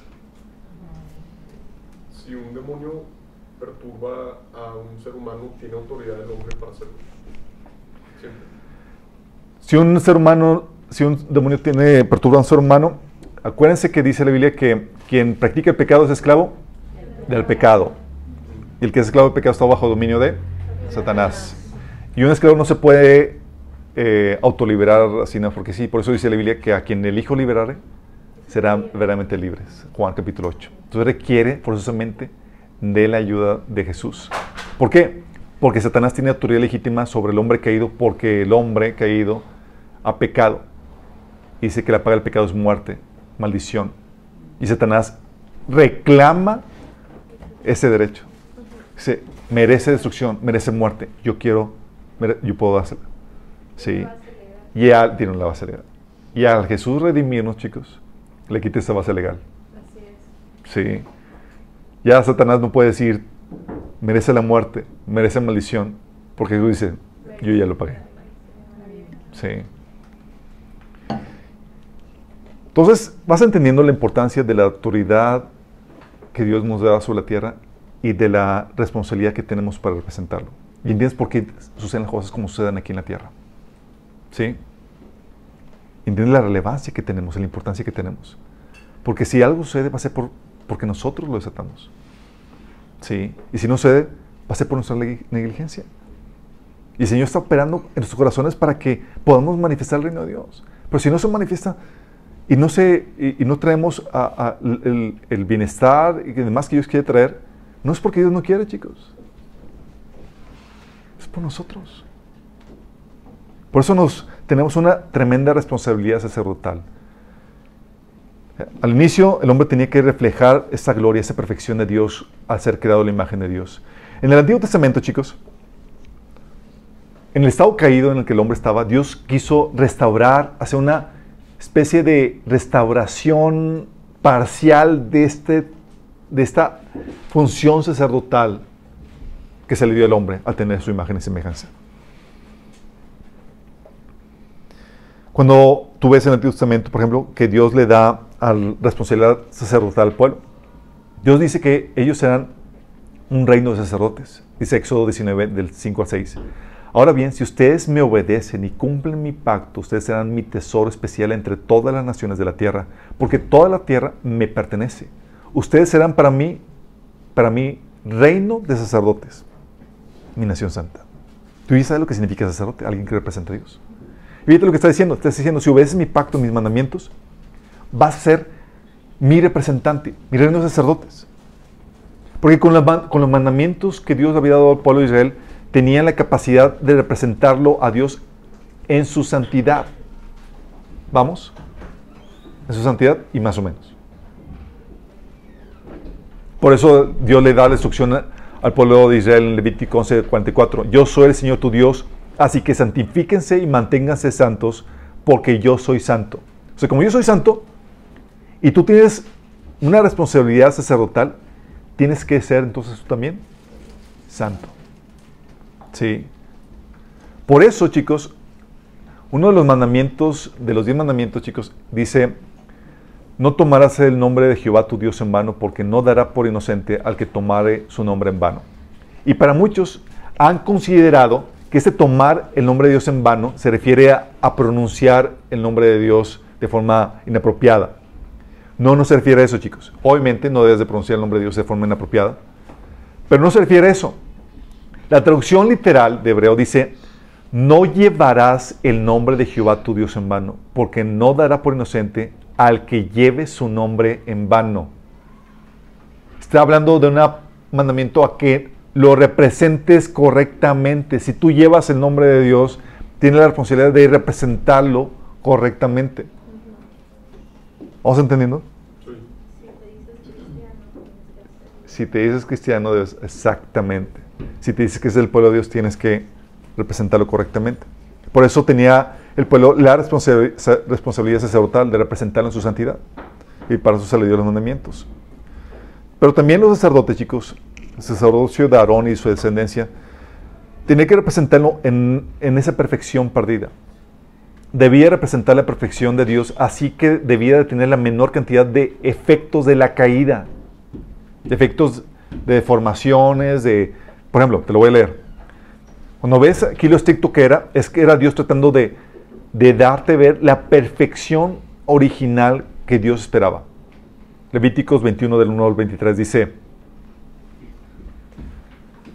Demonio perturba a un ser humano, tiene autoridad el hombre para hacerlo. Siempre. Si un ser humano, si un demonio tiene, perturba a un ser humano, acuérdense que dice la Biblia que quien practica el pecado es esclavo del pecado. Y el que es esclavo del pecado está bajo dominio de Satanás. Y un esclavo no se puede eh, autoliberar así, ¿no? porque sí, por eso dice la Biblia que a quien el Hijo liberare serán verdaderamente libres. Juan capítulo 8. Entonces requiere forzosamente de la ayuda de Jesús. ¿Por qué? Porque Satanás tiene autoridad legítima sobre el hombre caído, porque el hombre caído ha pecado. Y dice que la paga del pecado es muerte, maldición. Y Satanás reclama ese derecho. Dice, merece destrucción, merece muerte. Yo quiero, yo puedo hacerlo. Sí. Y al, tiene una base legal. Y al Jesús redimirnos, chicos, le quita esa base legal. Sí. Ya Satanás no puede decir, merece la muerte, merece maldición, porque Jesús dice, yo ya lo pagué. Sí. Entonces, vas entendiendo la importancia de la autoridad que Dios nos da sobre la tierra y de la responsabilidad que tenemos para representarlo. Y entiendes por qué suceden las cosas como suceden aquí en la tierra. ¿Sí? Entiendes la relevancia que tenemos, la importancia que tenemos. Porque si algo sucede, va a ser por, porque nosotros lo desatamos. ¿Sí? Y si no a ser por nuestra negligencia. Y el Señor está operando en nuestros corazones para que podamos manifestar el reino de Dios. Pero si no se manifiesta y no, se, y, no traemos el, bienestar y demás que Dios quiere traer, no es porque Dios no quiere, chicos. Es por nosotros. Por eso nos, tenemos una tremenda responsabilidad sacerdotal. Al inicio, el hombre tenía que reflejar esa gloria, esa perfección de Dios al ser creado la imagen de Dios. En el Antiguo Testamento, chicos, en el estado caído en el que el hombre estaba, Dios quiso restaurar, hacer una especie de restauración parcial de, este, de esta función sacerdotal que se le dio al hombre al tener su imagen y semejanza. Cuando tú ves en el Antiguo Testamento, por ejemplo, que Dios le da al responsabilidad sacerdotal al pueblo, Dios dice que ellos serán un reino de sacerdotes. Dice Éxodo 19, del 5 al 6. Ahora bien, si ustedes me obedecen y cumplen mi pacto, ustedes serán mi tesoro especial entre todas las naciones de la tierra, porque toda la tierra me pertenece. Ustedes serán para mí, para mí, reino de sacerdotes, mi nación santa. ¿Tú ya sabes lo que significa sacerdote? Alguien que representa a Dios. Fíjate lo que está diciendo. Está diciendo, si obedeces mi pacto, mis mandamientos, vas a ser mi representante, mi reino de sacerdotes. Porque con, los mandamientos que Dios había dado al pueblo de Israel, tenían la capacidad de representarlo a Dios en su santidad. ¿Vamos? En su santidad y más o menos. Por eso Dios le da la instrucción al pueblo de Israel en Levítico 11:44. Yo soy el Señor tu Dios, así que santifíquense y manténganse santos, porque yo soy santo. O sea, como yo soy santo, y tú tienes una responsabilidad sacerdotal, tienes que ser entonces tú también santo. Sí. Por eso, chicos, uno de los mandamientos, de los diez mandamientos, chicos, dice, no tomarás el nombre de Jehová tu Dios en vano, porque no dará por inocente al que tomare su nombre en vano. Y para muchos han considerado que este tomar el nombre de Dios en vano se refiere a, pronunciar el nombre de Dios de forma inapropiada. No, no se refiere a eso, chicos. Obviamente no debes de pronunciar el nombre de Dios de forma inapropiada, Pero no se refiere a eso. La traducción literal de hebreo dice, no llevarás el nombre de Jehová tu Dios en vano, porque no dará por inocente al que lleve su nombre en vano. Está hablando de un mandamiento a que lo representes correctamente. Si tú llevas el nombre de Dios, tienes la responsabilidad de representarlo correctamente. ¿Vamos entendiendo? Si te dices cristiano, debes, exactamente. Si te dices que es el pueblo de Dios, tienes que representarlo correctamente. Por eso tenía el pueblo la responsabilidad sacerdotal de representarlo en su santidad. Y para eso se le dio los mandamientos. Pero también los sacerdotes, chicos, el sacerdocio de Aarón y su descendencia, tenía que representarlo en, en esa perfección perdida. Debía representar la perfección de Dios, así que debía de tener la menor cantidad de efectos de la caída, efectos de deformaciones, de... Por ejemplo, te lo voy a leer. Cuando ves aquí lo estricto que era, es que era Dios tratando de, de darte ver la perfección original que Dios esperaba. Levíticos 21 del 1 al 23 dice,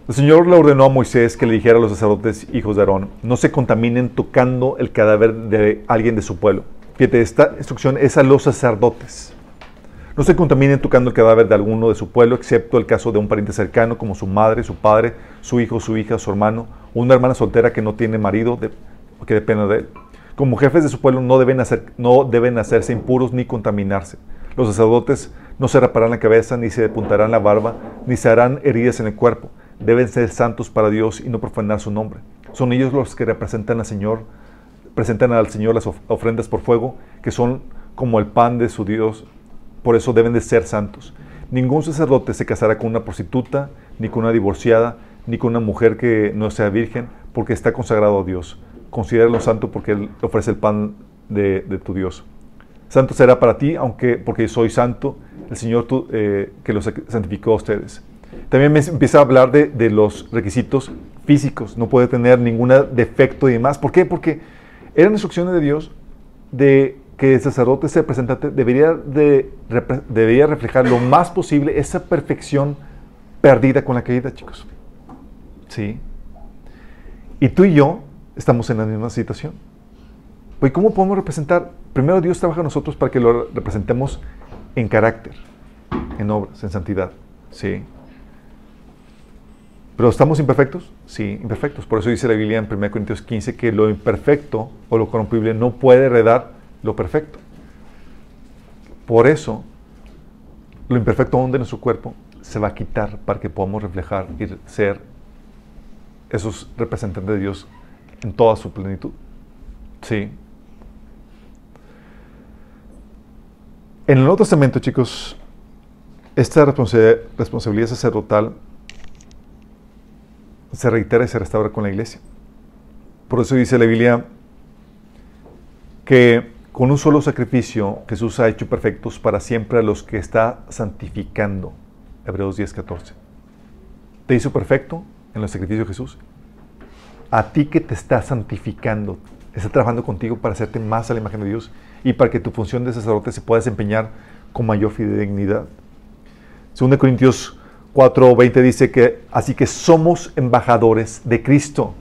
el Señor le ordenó a Moisés que le dijera a los sacerdotes hijos de Aarón, no se contaminen tocando el cadáver de alguien de su pueblo. Fíjate, esta instrucción es a los sacerdotes. No se contaminen tocando el cadáver de alguno de su pueblo, excepto el caso de un pariente cercano como su madre, su padre, su hijo, su hija, su hermano, una hermana soltera que no tiene marido o que depende de él. Como jefes de su pueblo no deben, hacer, no deben hacerse impuros ni contaminarse. Los sacerdotes no se raparán la cabeza, ni se depuntarán la barba, ni se harán heridas en el cuerpo deben ser santos para Dios y no profanar su nombre. Son ellos los que representan al Señor, presentan al Señor las ofrendas por fuego, que son como el pan de su Dios, por eso deben de ser santos. Ningún sacerdote se casará con una prostituta, ni con una divorciada, ni con una mujer que no sea virgen, porque está consagrado a Dios. Considéralo santo porque Él ofrece el pan de, tu Dios. Santo será para ti, aunque porque soy santo, el Señor eh, que los santificó a ustedes. También me empieza a hablar de, los requisitos físicos. No puede tener ningún defecto y demás. ¿Por qué? Porque eran instrucciones de Dios de que el sacerdote, ese representante, debería, de, debería reflejar lo más posible esa perfección perdida con la caída, chicos. ¿Sí? Y tú y yo estamos en la misma situación. Pues ¿cómo podemos representar? Primero Dios trabaja en nosotros para que lo representemos en carácter, en obras, en santidad. ¿Sí? ¿Pero estamos imperfectos? Sí, imperfectos. Por eso dice la Biblia en 1 Corintios 15 que lo imperfecto o lo corrompible no puede heredar lo perfecto. Por eso, lo imperfecto aún de nuestro cuerpo se va a quitar para que podamos reflejar y ser esos representantes de Dios en toda su plenitud. Sí. En el Nuevo Testamento, chicos, esta responsabilidad sacerdotal se reitera y se restaura con la iglesia. Por eso dice la Biblia que con un solo sacrificio Jesús ha hecho perfectos para siempre a los que está santificando. Hebreos 10:14. ¿Te hizo perfecto en el sacrificio Jesús? A ti que te está santificando, está trabajando contigo para hacerte más a la imagen de Dios y para que tu función de sacerdote se pueda desempeñar con mayor. Según de Corintios 4.20 dice que así que somos embajadores de Cristo.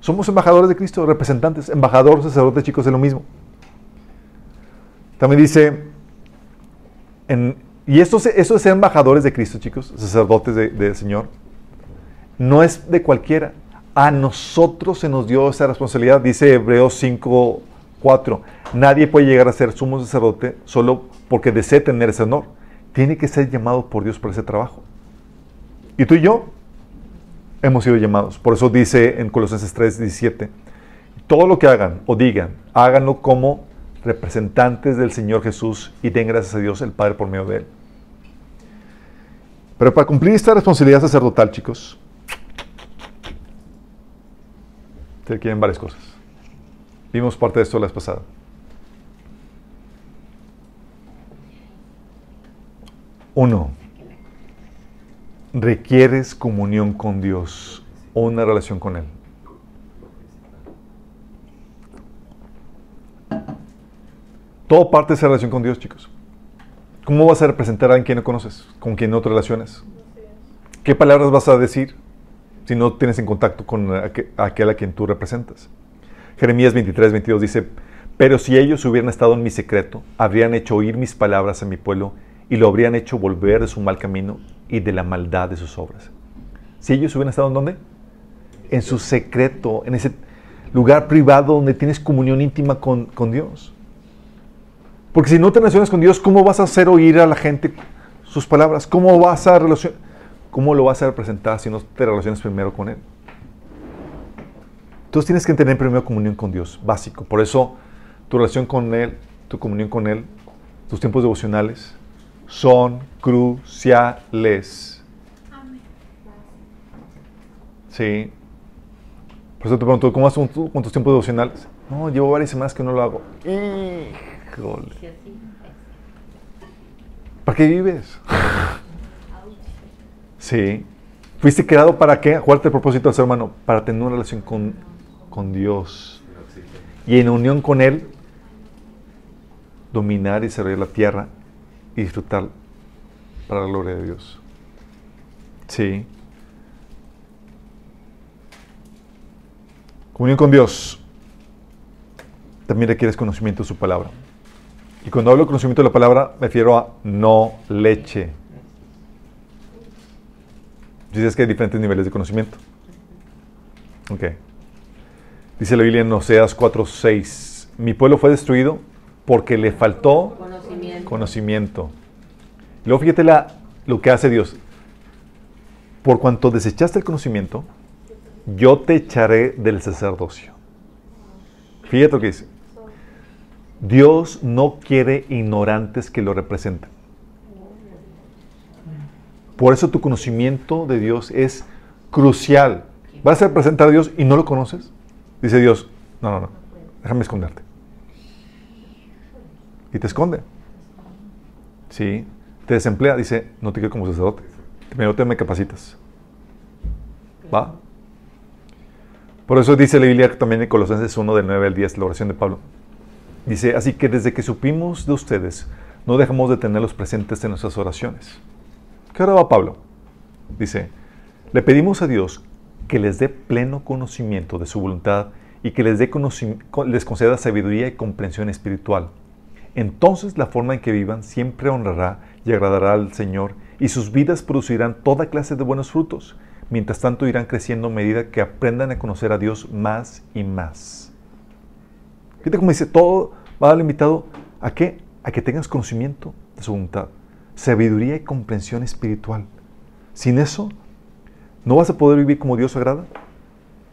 Somos embajadores de Cristo, representantes, embajadores, sacerdotes, chicos, es lo mismo. También dice, y esto, eso de ser embajadores de Cristo, chicos, sacerdotes del Señor, no es de cualquiera. A nosotros se nos dio esa responsabilidad, dice Hebreos 5.4. Nadie puede llegar a ser sumo sacerdote solo porque desee tener ese honor tiene que ser llamado por Dios para ese trabajo. Y tú y yo hemos sido llamados. Por eso dice en Colosenses 3, 17, todo lo que hagan o digan, háganlo como representantes del Señor Jesús y den gracias a Dios el Padre por medio de Él. Pero para cumplir esta responsabilidad sacerdotal, chicos, te quieren varias cosas. Vimos parte de esto la vez pasada. Uno, requieres comunión con Dios o una relación con Él. Todo parte de esa relación con Dios, chicos. ¿Cómo vas a representar a alguien que no conoces, con quien no te relaciones? ¿Qué palabras vas a decir si no tienes en contacto con aqu- aquel a quien tú representas? Jeremías 23, 22 dice, pero si ellos hubieran estado en mi secreto, habrían hecho oír mis palabras a mi pueblo y lo habrían hecho volver de su mal camino y de la maldad de sus obras. Si ellos hubieran estado en dónde? En su secreto, en ese lugar privado donde tienes comunión íntima con, con Dios. Porque si no te relacionas con Dios, ¿cómo vas a hacer oír a la gente sus palabras? ¿Cómo vas a relacion- ¿Cómo lo vas a representar si no te relacionas primero con Él? Entonces tienes que tener primero comunión con Dios, básico. Por eso tu relación con Él, tu comunión con Él, tus tiempos devocionales son cruciales. Sí. Por eso te pregunto, ¿cómo vas con, con tus tiempos devocionales? No, llevo varias semanas que no lo hago. Híjole. ¿Para qué vives? Sí. ¿Fuiste creado para qué? Acuérdate el propósito del ser humano. Para tener una relación con, con Dios. Y en unión con Él, dominar y desarrollar la tierra y disfrutar para la gloria de Dios. Sí. Comunión con Dios. También requieres conocimiento de su palabra. Y cuando hablo de conocimiento de la palabra, me refiero a no leche. Dices que hay diferentes niveles de conocimiento. Ok. Dice la Biblia en Oseas 4:6. Mi pueblo fue destruido porque le faltó Conocimiento. luego fíjate la, lo que hace Dios. Por cuanto desechaste el conocimiento, yo te echaré del sacerdocio. Fíjate lo que dice. Dios no quiere ignorantes que lo representen. Por eso tu conocimiento de Dios es crucial. ¿Vas a representar a Dios y no lo conoces? Dice Dios, no, no, no, déjame esconderte. Y te esconde. Sí. Te desemplea, dice, no te quiero como sacerdote. Primero te me capacitas. ¿Va? Por eso dice la Biblia también en Colosenses 1 del 9 al 10, la oración de Pablo. Dice, así que desde que supimos de ustedes, no dejamos de tenerlos presentes en nuestras oraciones. ¿Qué oraba Pablo? Dice, le pedimos a Dios que les dé pleno conocimiento de su voluntad y que les, dé les conceda sabiduría y comprensión espiritual. Entonces la forma en que vivan siempre honrará y agradará al Señor y sus vidas producirán toda clase de buenos frutos. Mientras tanto irán creciendo a medida que aprendan a conocer a Dios más y más. Fíjate cómo dice, todo va al invitado a qué? A que tengas conocimiento de su voluntad, sabiduría y comprensión espiritual. Sin eso, no vas a poder vivir como Dios agrada.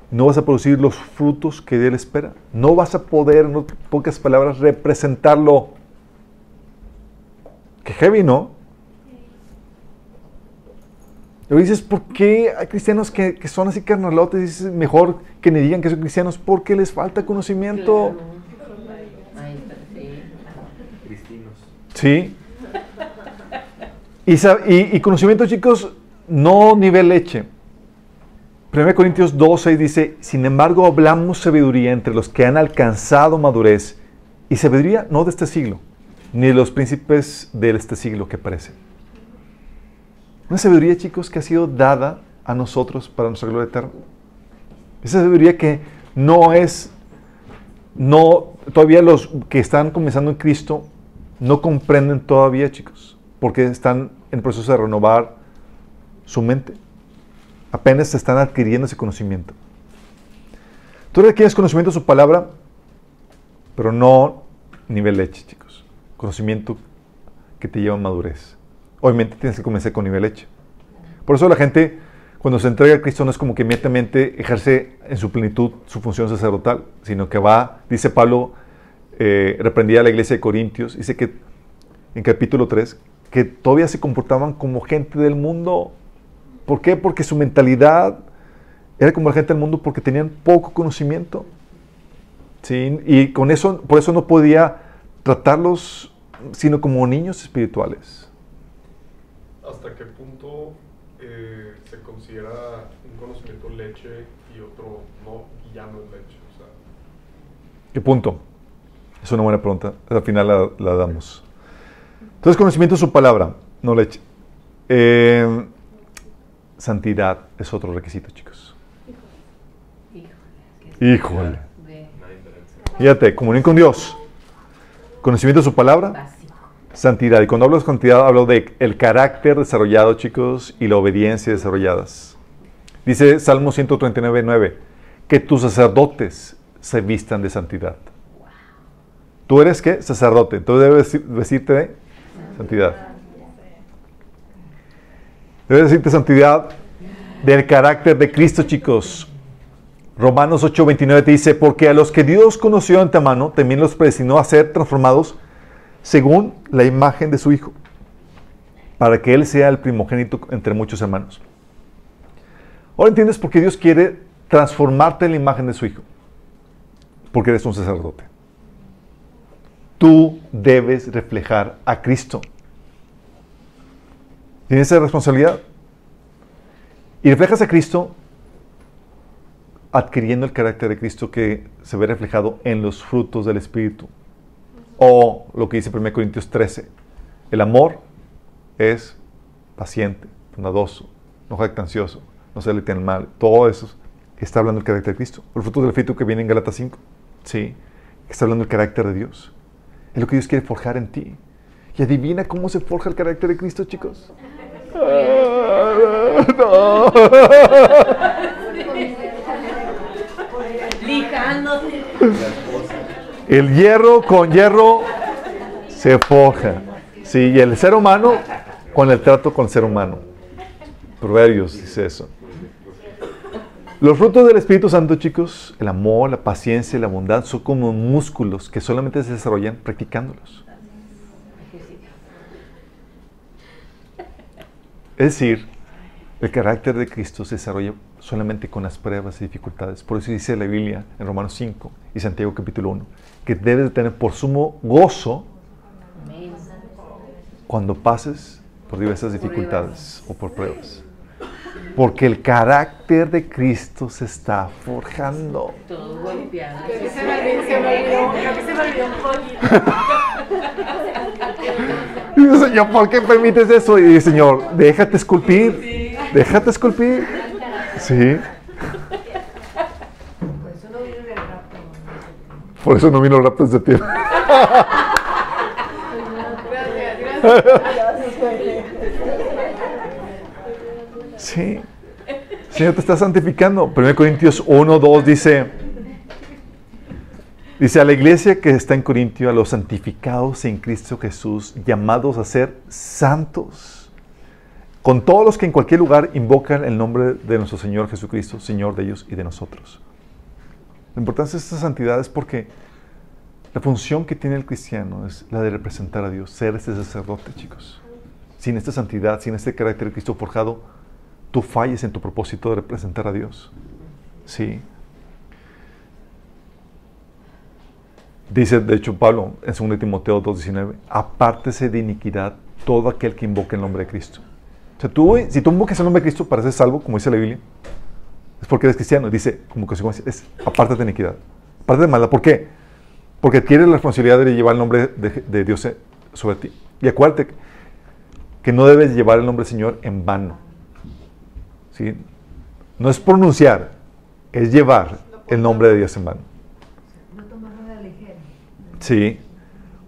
No vas a producir los frutos que Él espera. No vas a poder, en pocas palabras, representarlo. Que heavy, ¿no? Y dices, ¿por qué hay cristianos que, que son así carnalotes? Dices, mejor que me digan que son cristianos porque les falta conocimiento. Sí. Y- y conocimiento, chicos, no nivel leche. 1 Corintios 12 dice, sin embargo hablamos sabiduría entre los que han alcanzado madurez. Y sabiduría no de este siglo, ni los príncipes de este siglo que parecen. Una sabiduría, chicos, que ha sido dada a nosotros para nuestra gloria eterna. Esa sabiduría que no es, no, todavía los que están comenzando en Cristo no comprenden todavía, chicos, porque están en proceso de renovar su mente. Apenas están adquiriendo ese conocimiento. Tú requieres conocimiento de su palabra, pero no nivel leche, chicos. Conocimiento que te lleva a madurez. Obviamente tienes que comenzar con nivel leche. Por eso la gente, cuando se entrega a Cristo, no es como que inmediatamente ejerce en su plenitud su función sacerdotal, sino que va, dice Pablo, eh, reprendía a la iglesia de Corintios, dice que en capítulo 3, que todavía se comportaban como gente del mundo. ¿Por qué? Porque su mentalidad era como la gente del mundo porque tenían poco conocimiento. ¿Sí? Y con eso, por eso no podía tratarlos sino como niños espirituales. ¿Hasta qué punto eh, se considera un conocimiento leche y otro no, y ya no es leche? O sea, ¿Qué punto? Es una buena pregunta. Al final la, la damos. Entonces, conocimiento de su palabra, no leche. Eh, santidad es otro requisito, chicos. Híjole. Híjole. Fíjate, comunión con Dios, conocimiento de su palabra, básico. santidad. Y cuando hablo de santidad, hablo de el carácter desarrollado, chicos, y la obediencia desarrolladas. Dice Salmo 139, 9, que tus sacerdotes se vistan de santidad. ¿Tú eres qué? Sacerdote. Entonces debes vesti- vestirte de santidad. Debes decirte santidad del carácter de Cristo, chicos. Romanos 8:29 te dice, porque a los que Dios conoció de antemano, también los predestinó a ser transformados según la imagen de su Hijo, para que Él sea el primogénito entre muchos hermanos. Ahora entiendes por qué Dios quiere transformarte en la imagen de su Hijo. Porque eres un sacerdote. Tú debes reflejar a Cristo. Tienes esa responsabilidad. Y reflejas a Cristo adquiriendo el carácter de Cristo que se ve reflejado en los frutos del Espíritu. O lo que dice 1 Corintios 13. El amor es paciente, bondadoso, no jactancioso, no se le tiene mal. Todo eso está hablando del carácter de Cristo. El fruto del Espíritu que viene en Galatas 5. Sí, está hablando del carácter de Dios. Es lo que Dios quiere forjar en ti. Y adivina cómo se forja el carácter de Cristo, chicos. Ah, no. El hierro con hierro se forja. Sí, y el ser humano con el trato con el ser humano. Proverbios dice eso. Los frutos del Espíritu Santo, chicos, el amor, la paciencia y la bondad son como músculos que solamente se desarrollan practicándolos. Es decir, el carácter de Cristo se desarrolla solamente con las pruebas y dificultades. Por eso dice la Biblia en Romanos 5 y Santiago capítulo 1, que debes de tener por sumo gozo cuando pases por diversas dificultades o por pruebas. Porque el carácter de Cristo se está forjando. Todo golpeado. Creo que se me olvidó, se me olvidó, creo que se me olvidó un poquito. Y dice, Señor, ¿por qué permites eso? Y dice, Señor, déjate esculpir. Déjate esculpir. Sí. Por eso no viene el rapto. Por eso no vino el rapto septiembre. Gracias, gracias. Sí. Señor te está santificando. 1 Corintios 1, 2 dice, dice a la iglesia que está en Corintio, a los santificados en Cristo Jesús, llamados a ser santos, con todos los que en cualquier lugar invocan el nombre de nuestro Señor Jesucristo, Señor de ellos y de nosotros. La importancia de esta santidad es porque la función que tiene el cristiano es la de representar a Dios, ser este sacerdote, chicos. Sin esta santidad, sin este carácter de Cristo forjado, tú falles en tu propósito de representar a Dios. Sí. Dice, de hecho, Pablo en 2 Timoteo 2.19, apártese de iniquidad todo aquel que invoque el nombre de Cristo. Si tú invocas el nombre de Cristo para ser salvo, como dice la Biblia, es porque eres cristiano. Dice, como consecuencia, es apártate de iniquidad. Apártate de maldad. ¿Por qué? Porque adquieres la responsabilidad de llevar el nombre de, de Dios sobre ti. Y acuérdate que no debes llevar el nombre del Señor en vano. ¿Sí? No es pronunciar, es llevar el nombre de Dios en vano. Sí.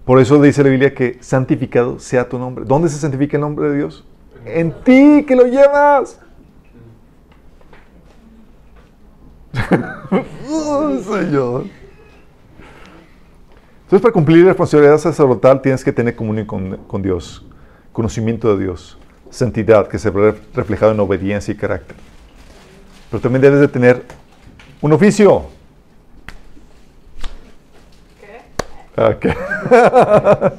Por eso dice la Biblia que santificado sea tu nombre. ¿Dónde se santifica el nombre de Dios? En ti que lo llevas. Oh, Señor. Entonces, para cumplir la responsabilidad sacerdotal tienes que tener comunión con, con Dios, conocimiento de Dios, santidad que se ve reflejado en obediencia y carácter. Pero también debes de tener un oficio. Ok.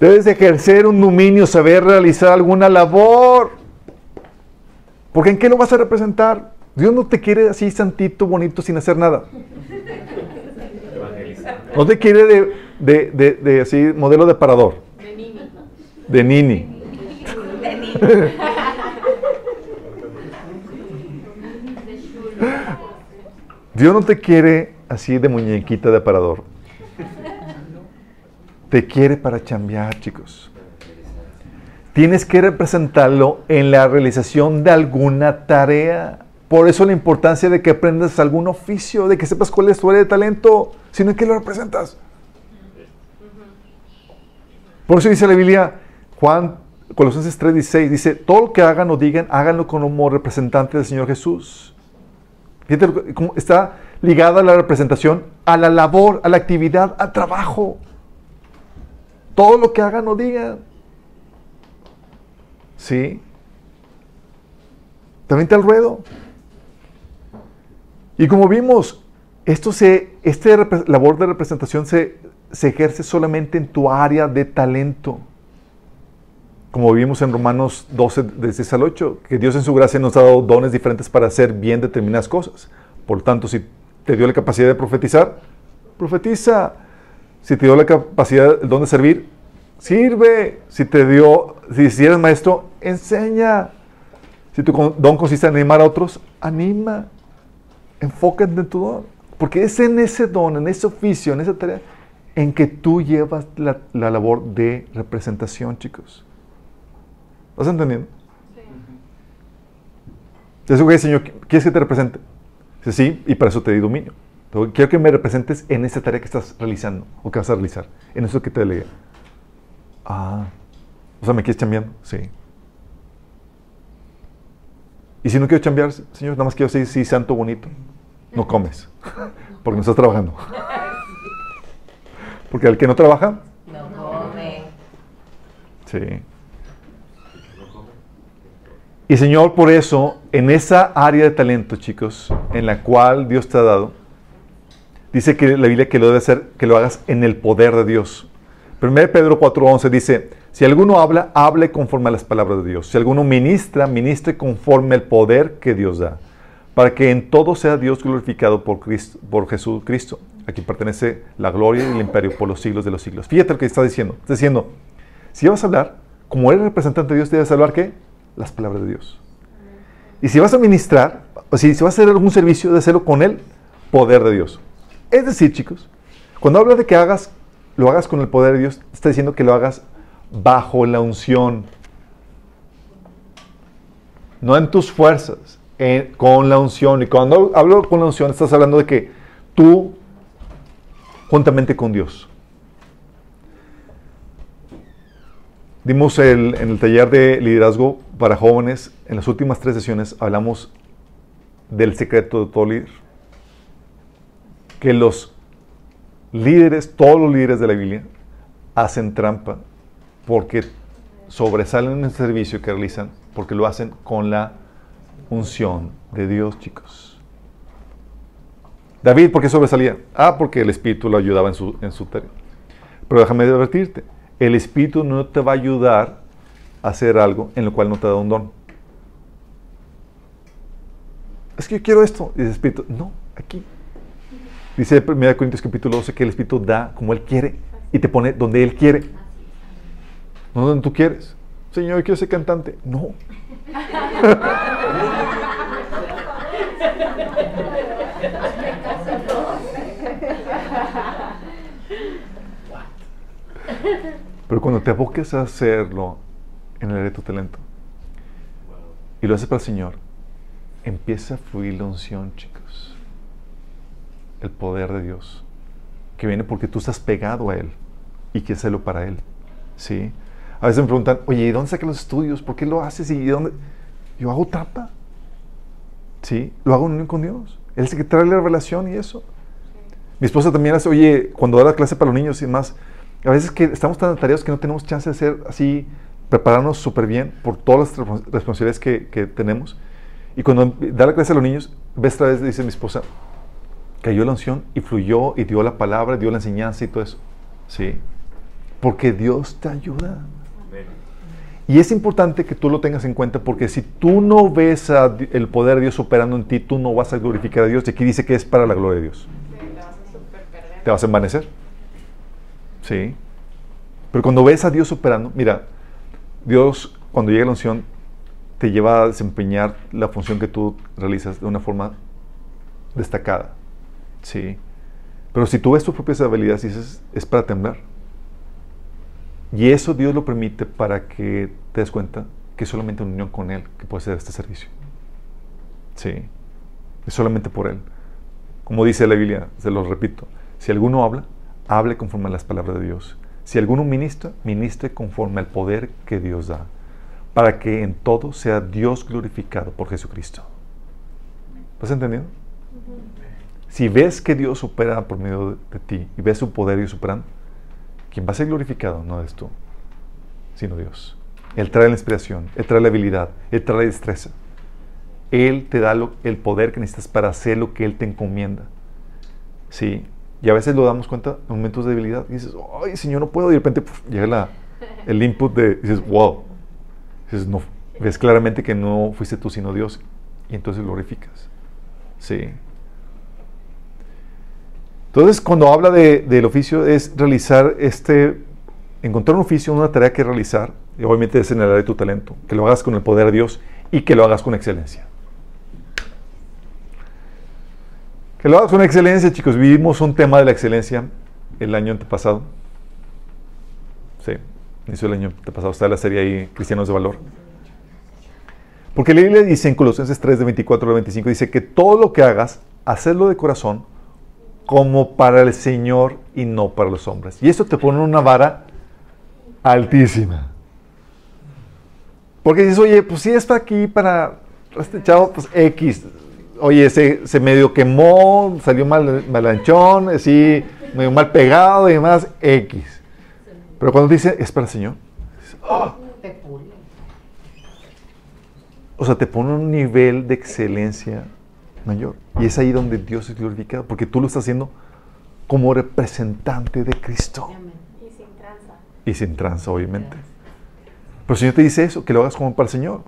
Debes de ejercer un dominio, saber realizar alguna labor. Porque ¿en qué lo vas a representar? Dios no te quiere así santito, bonito, sin hacer nada. No te quiere de, de, de, de así modelo de parador. De niño. De nini. Dios no te quiere así de muñequita de aparador. Te quiere para chambear, chicos. tienes que representarlo en la realización de alguna tarea. Por eso la importancia de que aprendas algún oficio, de que sepas cuál es tu área de talento, sino en qué lo representas. Por eso dice la Biblia, Juan, Colosenses 3:16, dice, todo lo que hagan o digan, háganlo como representante del Señor Jesús. Fíjate cómo está ligada la representación a la labor, a la actividad, al trabajo. Todo lo que hagan o digan. ¿Sí? También está el ruedo. Y como vimos, esto se, repre- labor de representación se, ejerce solamente en tu área de talento. Como vimos en Romanos 12, de 6 al 8, que Dios en su gracia nos ha dado dones diferentes para hacer bien determinadas cosas. Por tanto, si te dio la capacidad de profetizar, profetiza. Si te dio la capacidad, el don de servir, sirve. Si te dio, si, si eres maestro, enseña. Si tu don consiste en animar a otros, anima. Enfócate en tu don. Porque es en ese don, en ese oficio, en esa tarea, en que tú llevas la, la labor de representación, chicos. ¿Estás entendiendo? Eso que Señor, ¿quieres que te represente? Dice, sí, y para eso te di dominio. Quiero que me representes en esa tarea que estás realizando o que vas a realizar, en eso que te delegué. Ah, o sea, ¿me quieres chambeando? Sí. Y si no quiero chambear, Señor, nada más quiero ser sí, santo, bonito. No comes, porque no estás trabajando. Porque el que no trabaja, No come. Sí. Y Señor, por eso, en esa área de talento, chicos, en la cual Dios te ha dado, dice que la Biblia que lo debe hacer, que lo hagas en el poder de Dios. 1 Pedro 4:11 dice, si alguno habla, hable conforme a las palabras de Dios. Si alguno ministra, ministre conforme al poder que Dios da, para que en todo sea Dios glorificado por, Cristo, por Jesucristo, a quien pertenece la gloria y el imperio por los siglos de los siglos. Fíjate lo que está diciendo. Está diciendo, si vas a hablar, como eres representante de Dios, debes hablar qué? Las palabras de Dios. Y si vas a ministrar, o si, vas a hacer algún servicio, debes hacerlo con el poder de Dios. Es decir, chicos, cuando habla de que hagas, lo hagas con el poder de Dios, está diciendo que lo hagas bajo la unción. No en tus fuerzas, con la unción. Y cuando hablo con la unción, estás hablando de que tú, juntamente con Dios, Dimos el, en el taller de liderazgo para jóvenes, en las últimas tres sesiones hablamos del secreto de todo líder. Que los líderes, todos los líderes de la Biblia, hacen trampa porque sobresalen en el servicio que realizan, porque lo hacen con la unción de Dios, chicos. David, ¿por qué sobresalía? Ah, porque el Espíritu lo ayudaba en su, en su tarea. Pero déjame advertirte, el Espíritu no te va a ayudar a hacer algo en lo cual no te da un don. Es que yo quiero esto. Dice el Espíritu, no, aquí. Dice 1 Corintios capítulo 12 que el Espíritu da como Él quiere y te pone donde Él quiere. No donde tú quieres. Señor, yo quiero ser cantante. No. Pero cuando te aboques a hacerlo en el área de tu talento y lo haces para el Señor, empieza a fluir la unción, chicos. El poder de Dios. Que viene porque tú estás pegado a Él y quieres hacerlo para Él. ¿Sí? A veces me preguntan, oye, ¿y dónde sacas los estudios? ¿Por qué lo haces? ¿Y dónde? Yo hago trampa. ¿Sí? Lo hago en unión con Dios. Él es el que trae la revelación y eso. Mi esposa también hace, oye, cuando da la clase para los niños y demás, a veces que estamos tan atareados que no tenemos chance de hacer así, prepararnos súper bien por todas las respons- responsabilidades que, que tenemos. Y cuando da la clase a los niños, ves otra vez, dice mi esposa, cayó la unción y fluyó y dio la palabra, dio la enseñanza y todo eso. Sí. Porque Dios te ayuda. Y es importante que tú lo tengas en cuenta porque si tú no ves a el poder de Dios operando en ti, tú no vas a glorificar a Dios. Y aquí dice que es para la gloria de Dios. Te vas a envanecer. Sí. Pero cuando ves a Dios operando, mira, Dios cuando llega la unción te lleva a desempeñar la función que tú realizas de una forma destacada. Sí. Pero si tú ves tus propias habilidades dices, es para temblar. Y eso Dios lo permite para que te des cuenta que es solamente una unión con Él que puede ser este servicio. Sí, es solamente por Él. Como dice la Biblia, se lo repito, si alguno habla, hable conforme a las palabras de Dios. Si alguno ministra, ministre conforme al poder que Dios da, para que en todo sea Dios glorificado por Jesucristo. ¿Estás entendiendo? Si ves que Dios opera por medio de, de ti y ves su poder y su plan, quien va a ser glorificado no eres tú, sino Dios. Él trae la inspiración, Él trae la habilidad, Él trae la destreza. Él te da lo- el poder que necesitas para hacer lo que Él te encomienda. Sí. Y a veces lo damos cuenta en momentos de debilidad. Y dices, ay, Señor, no puedo. Y de repente puf, llega la- el input de, dices, wow. Dices, no, ves claramente que no fuiste tú, sino Dios. Y entonces glorificas. Sí. Entonces, cuando habla de- del oficio, es realizar este, encontrar un oficio, una tarea que realizar, y obviamente es en el área de tu talento, que lo hagas con el poder de Dios y que lo hagas con excelencia. Que lo hagas con excelencia, chicos. Vivimos un tema de la excelencia el año antepasado. Sí, inició el año antepasado. Está la serie ahí, Cristianos de Valor. Porque la Biblia dice en Colosenses 3, de 24 al 25, dice que todo lo que hagas, hacerlo de corazón, como para el Señor y no para los hombres. Y esto te pone una vara altísima. Porque dices, oye, pues si está aquí para este chavo, pues X. Oye, se, se medio quemó, salió mal, malanchón, así, medio mal pegado y demás, X. Pero cuando dice, es para el Señor, dices, pule. o sea, te pone un nivel de excelencia mayor. Y es ahí donde Dios es glorificado, porque tú lo estás haciendo como representante de Cristo. Amén. Y sin tranza. Y sin tranza, obviamente. Pero el Señor te dice eso, que lo hagas como para el Señor.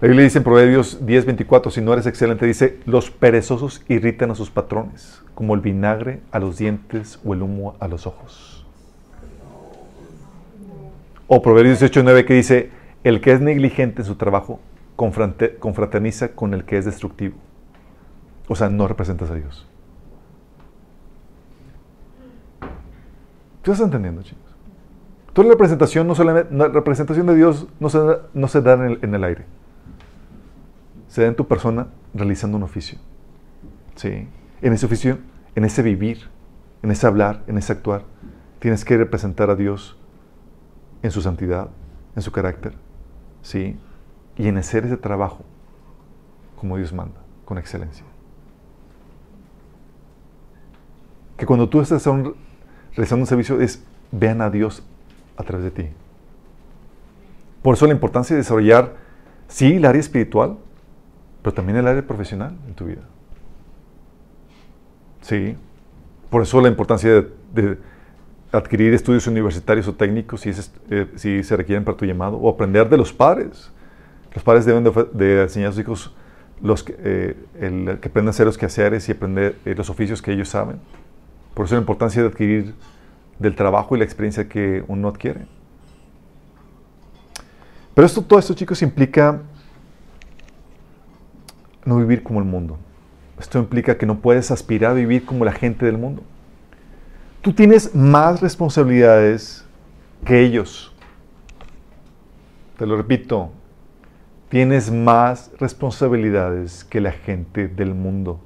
La Biblia dice en Proverbios 10, 24, si no eres excelente, dice, los perezosos irritan a sus patrones, como el vinagre a los dientes o el humo a los ojos. O Proverbios 18, 9, que dice, el que es negligente en su trabajo confraterniza con el que es destructivo. O sea, no representas a Dios. ¿Tú estás entendiendo, chicos? Toda la representación, no solamente, la representación de Dios no se, no se da en el, en el aire. Se da en tu persona realizando un oficio. ¿Sí? En ese oficio, en ese vivir, en ese hablar, en ese actuar, tienes que representar a Dios en su santidad, en su carácter. ¿Sí? Y en hacer ese trabajo como Dios manda, con excelencia. Que cuando tú estás un- realizando un servicio es vean a Dios a través de ti. Por eso la importancia de desarrollar, sí, el área espiritual, pero también el área profesional en tu vida. Sí. Por eso la importancia de, adquirir estudios universitarios o técnicos si, es, eh, si se requieren para tu llamado, o aprender de los padres. Los padres deben de, enseñar a sus hijos los que, eh, aprendan a hacer los quehaceres y aprender eh, los oficios que ellos saben. Por eso la importancia de adquirir del trabajo y la experiencia que uno adquiere. Pero esto, todo esto, chicos, implica no vivir como el mundo. Esto implica que no puedes aspirar a vivir como la gente del mundo. Tú tienes más responsabilidades que ellos. Te lo repito, tienes más responsabilidades que la gente del mundo.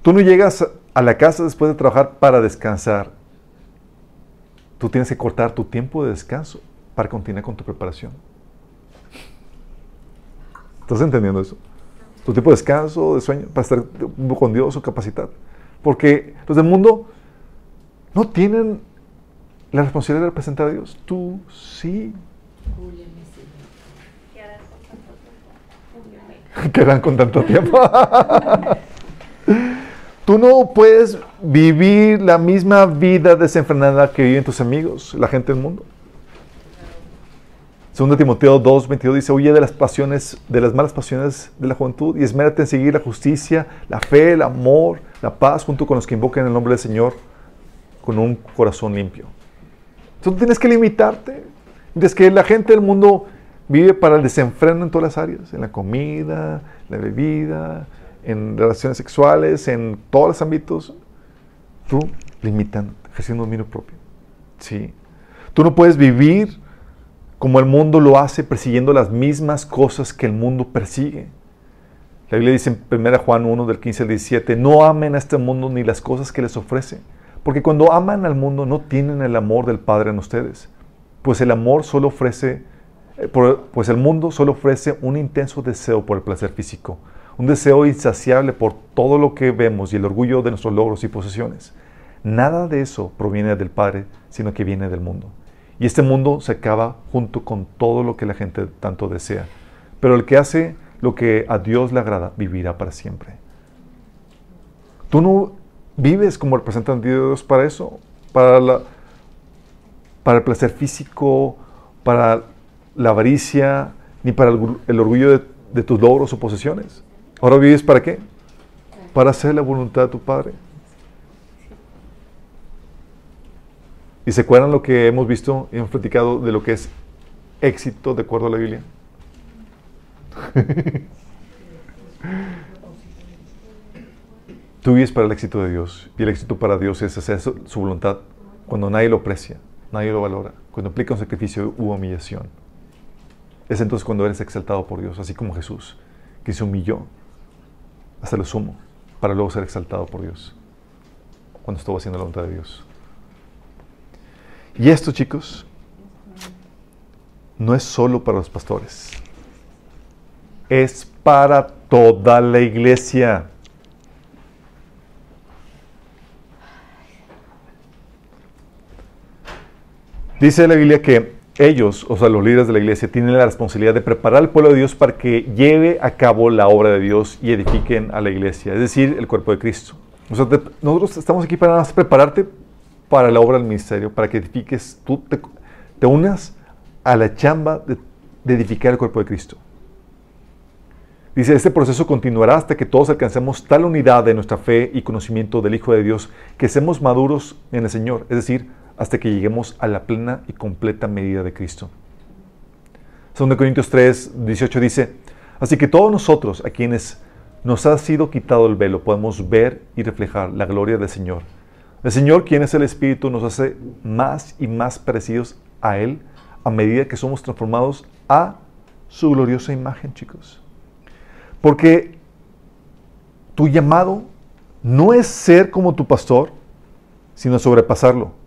Tú no llegas a la casa después de trabajar para descansar. Tú tienes que cortar tu tiempo de descanso para continuar con tu preparación. ¿Estás entendiendo eso? Tu tiempo de descanso, de sueño, para estar con Dios o capacitar. Porque los del mundo no tienen la responsabilidad de representar a Dios. Tú sí Señor. ¿Qué harás con tanto tiempo? quedan con tanto tiempo. Tú no puedes vivir la misma vida desenfrenada que viven tus amigos, la gente del mundo. Segundo Timoteo 2, 22 dice, huye de las pasiones, de las malas pasiones de la juventud y esmérate en seguir la justicia, la fe, el amor, la paz, junto con los que invocan el nombre del Señor con un corazón limpio. Tú tienes que limitarte. Mientras que la gente del mundo vive para el desenfreno en todas las áreas, en la comida, la bebida, en relaciones sexuales, en todos los ámbitos. Tú limitando, ejerciendo dominio propio. Sí. Tú no puedes vivir como el mundo lo hace, persiguiendo las mismas cosas que el mundo persigue. La Biblia dice en 1 Juan 1 del 15 al 17, no amen a este mundo ni las cosas que les ofrece, porque cuando aman al mundo no tienen el amor del Padre en ustedes, pues el amor solo ofrece, pues el mundo solo ofrece un intenso deseo por el placer físico, un deseo insaciable por todo lo que vemos y el orgullo de nuestros logros y posesiones. Nada de eso proviene del Padre, sino que viene del mundo. Y este mundo se acaba junto con todo lo que la gente tanto desea. Pero el que hace lo que a Dios le agrada vivirá para siempre. Tú no vives como representante de Dios para eso, para, para el placer físico, para la avaricia, ni para el, orgullo de, tus logros o posesiones. Ahora vives para qué? Para hacer la voluntad de tu Padre. ¿Y se acuerdan lo que hemos visto y hemos platicado de lo que es éxito de acuerdo a la Biblia? Tú vives para el éxito de Dios y el éxito para Dios es hacer su, su voluntad cuando nadie lo aprecia, nadie lo valora, cuando implica un sacrificio u humillación. Es entonces cuando eres exaltado por Dios, así como Jesús, que se humilló hasta lo sumo para luego ser exaltado por Dios cuando estuvo haciendo la voluntad de Dios. Y esto, chicos, no es solo para los pastores, es para toda la iglesia. Dice la Biblia que ellos, o sea, los líderes de la iglesia, tienen la responsabilidad de preparar al pueblo de Dios para que lleve a cabo la obra de Dios y edifiquen a la iglesia, es decir, el cuerpo de Cristo. O sea, nosotros estamos aquí para prepararte para la obra del ministerio, para que edifiques, tú te, te unas a la chamba de, de edificar el cuerpo de Cristo. Dice, este proceso continuará hasta que todos alcancemos tal unidad de nuestra fe y conocimiento del Hijo de Dios, que seamos maduros en el Señor, es decir, hasta que lleguemos a la plena y completa medida de Cristo. 2 Corintios 3, 18 dice, así que todos nosotros, a quienes nos ha sido quitado el velo, podemos ver y reflejar la gloria del Señor. El Señor, quien es el Espíritu, nos hace más y más parecidos a Él a medida que somos transformados a su gloriosa imagen, chicos. Porque tu llamado no es ser como tu pastor, sino sobrepasarlo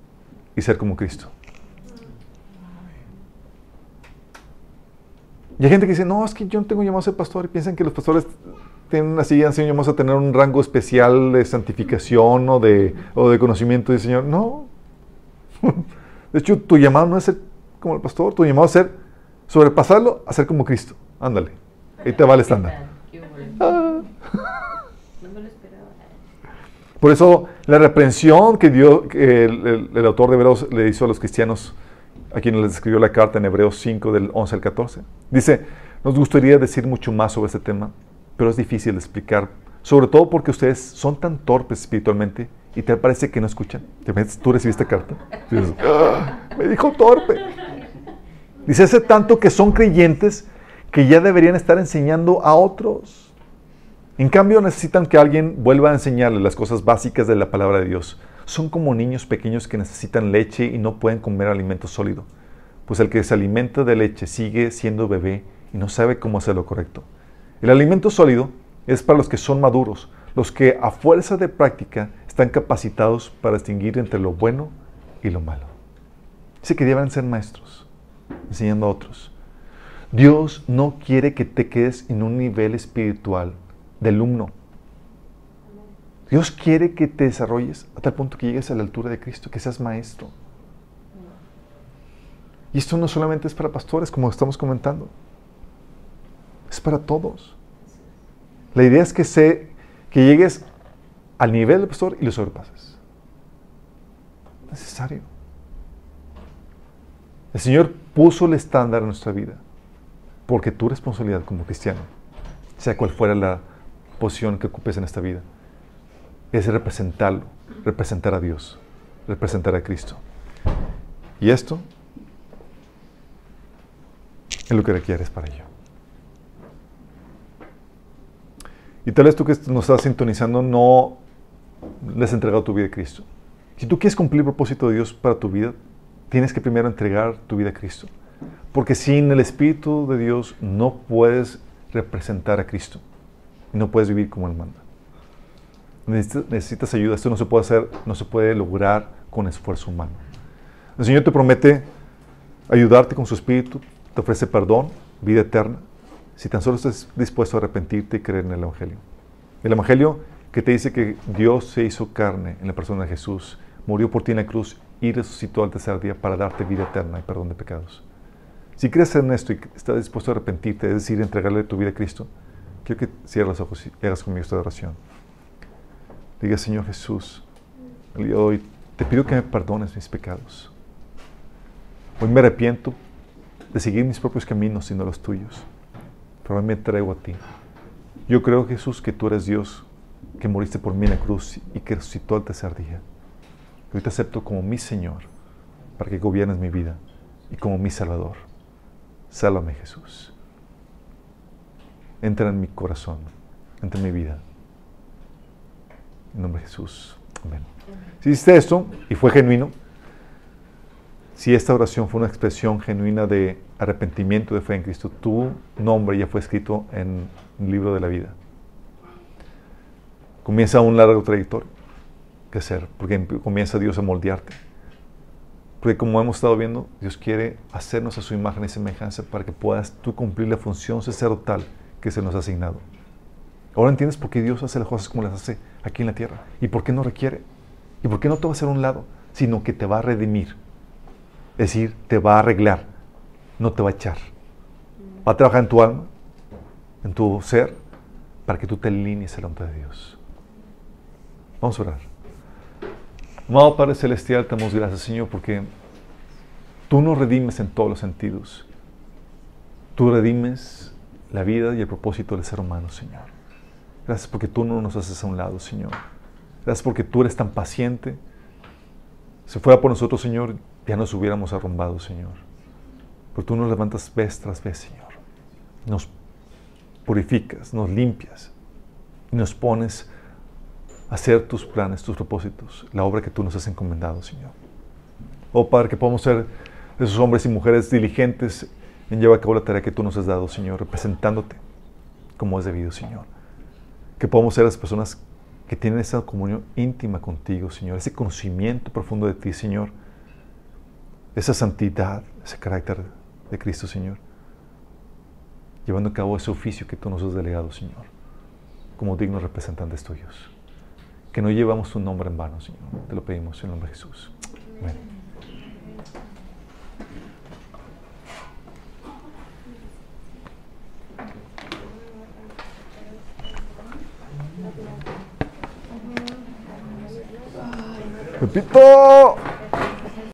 y ser como Cristo. Y hay gente que dice, no, es que yo no tengo llamado a ser pastor y piensan que los pastores tienen así, han sido llamados a tener un rango especial de santificación o de, o de conocimiento del Señor. No. De hecho, tu llamado no es ser como el pastor, tu llamado es ser sobrepasarlo a ser como Cristo. Ándale. Ahí te va el estándar. Ah. Por eso la reprensión que dio que el, el, el, autor de Hebreos le hizo a los cristianos, a quienes les escribió la carta en Hebreos 5 del 11 al 14, dice, nos gustaría decir mucho más sobre este tema, pero es difícil de explicar, sobre todo porque ustedes son tan torpes espiritualmente y te parece que no escuchan. ¿Tú recibiste carta? Dices, ah, me dijo torpe. Dice, hace tanto que son creyentes que ya deberían estar enseñando a otros. En cambio, necesitan que alguien vuelva a enseñarles las cosas básicas de la palabra de Dios. Son como niños pequeños que necesitan leche y no pueden comer alimento sólido. Pues el que se alimenta de leche sigue siendo bebé y no sabe cómo hacer lo correcto. El alimento sólido es para los que son maduros, los que a fuerza de práctica están capacitados para distinguir entre lo bueno y lo malo. Dice que deben ser maestros, enseñando a otros. Dios no quiere que te quedes en un nivel espiritual de alumno. Dios quiere que te desarrolles a tal punto que llegues a la altura de Cristo, que seas maestro. Y esto no solamente es para pastores, como estamos comentando. Es para todos. La idea es que, se, que llegues al nivel del pastor y lo sobrepases. Necesario. El Señor puso el estándar en nuestra vida porque tu responsabilidad como cristiano, sea cual fuera la posición que ocupes en esta vida, es representarlo, representar a Dios, representar a Cristo. Y esto es lo que requieres para ello. Y tal vez tú que nos estás sintonizando no le has entregado tu vida a Cristo. Si tú quieres cumplir el propósito de Dios para tu vida, tienes que primero entregar tu vida a Cristo. Porque sin el Espíritu de Dios no puedes representar a Cristo. No puedes vivir como Él manda. Necesitas, necesitas ayuda. Esto no se puede hacer, no se puede lograr con esfuerzo humano. El Señor te promete ayudarte con su Espíritu, te ofrece perdón, vida eterna, si tan solo estás dispuesto a arrepentirte y creer en el Evangelio. El Evangelio que te dice que Dios se hizo carne en la persona de Jesús, murió por ti en la cruz y resucitó al tercer día para darte vida eterna y perdón de pecados. Si crees en esto y estás dispuesto a arrepentirte, es decir, entregarle tu vida a Cristo, quiero que cierres los ojos y hagas conmigo esta oración. Diga, Señor Jesús, el día de hoy te pido que me perdones mis pecados. Hoy me arrepiento de seguir mis propios caminos, sino los tuyos. Pero hoy me entrego a ti. Yo creo, Jesús, que tú eres Dios, que moriste por mí en la cruz y que resucitó al tercer día. Hoy te acepto como mi Señor, para que gobiernes mi vida y como mi Salvador. Sálvame, Jesús. Entra en mi corazón, entra en mi vida. En nombre de Jesús. Amén. Si hiciste esto y fue genuino, si esta oración fue una expresión genuina de arrepentimiento de fe en Cristo, tu nombre ya fue escrito en el libro de la vida. Comienza un largo trayectoria que hacer, porque comienza Dios a moldearte. Porque como hemos estado viendo, Dios quiere hacernos a su imagen y semejanza para que puedas tú cumplir la función sacerdotal que se nos ha asignado. Ahora entiendes por qué Dios hace las cosas como las hace aquí en la tierra y por qué no requiere. Y por qué no te va a hacer a un lado, sino que te va a redimir. Es decir, te va a arreglar, no te va a echar. Va a trabajar en tu alma, en tu ser, para que tú te alinees delante de Dios. Vamos a orar. Amado Padre Celestial, te damos gracias, Señor, porque tú nos redimes en todos los sentidos. Tú redimes la vida y el propósito del ser humano, Señor. Gracias porque tú no nos haces a un lado, Señor. Gracias porque tú eres tan paciente. Si fuera por nosotros, Señor, ya nos hubiéramos arrumbado, Señor. Pero tú nos levantas vez tras vez, Señor. Nos purificas, nos limpias y nos pones a hacer tus planes, tus propósitos, la obra que tú nos has encomendado, Señor. Oh Padre, que podamos ser esos hombres y mujeres diligentes en llevar a cabo la tarea que tú nos has dado, Señor, representándote como es debido, Señor. Que podamos ser las personas que tienen esa comunión íntima contigo, Señor, ese conocimiento profundo de ti, Señor, esa santidad, ese carácter de Cristo, Señor, llevando a cabo ese oficio que tú nos has delegado, Señor, como dignos representantes tuyos. Que no llevamos tu nombre en vano, Señor. Te lo pedimos en el nombre de Jesús. Amén. Pepito.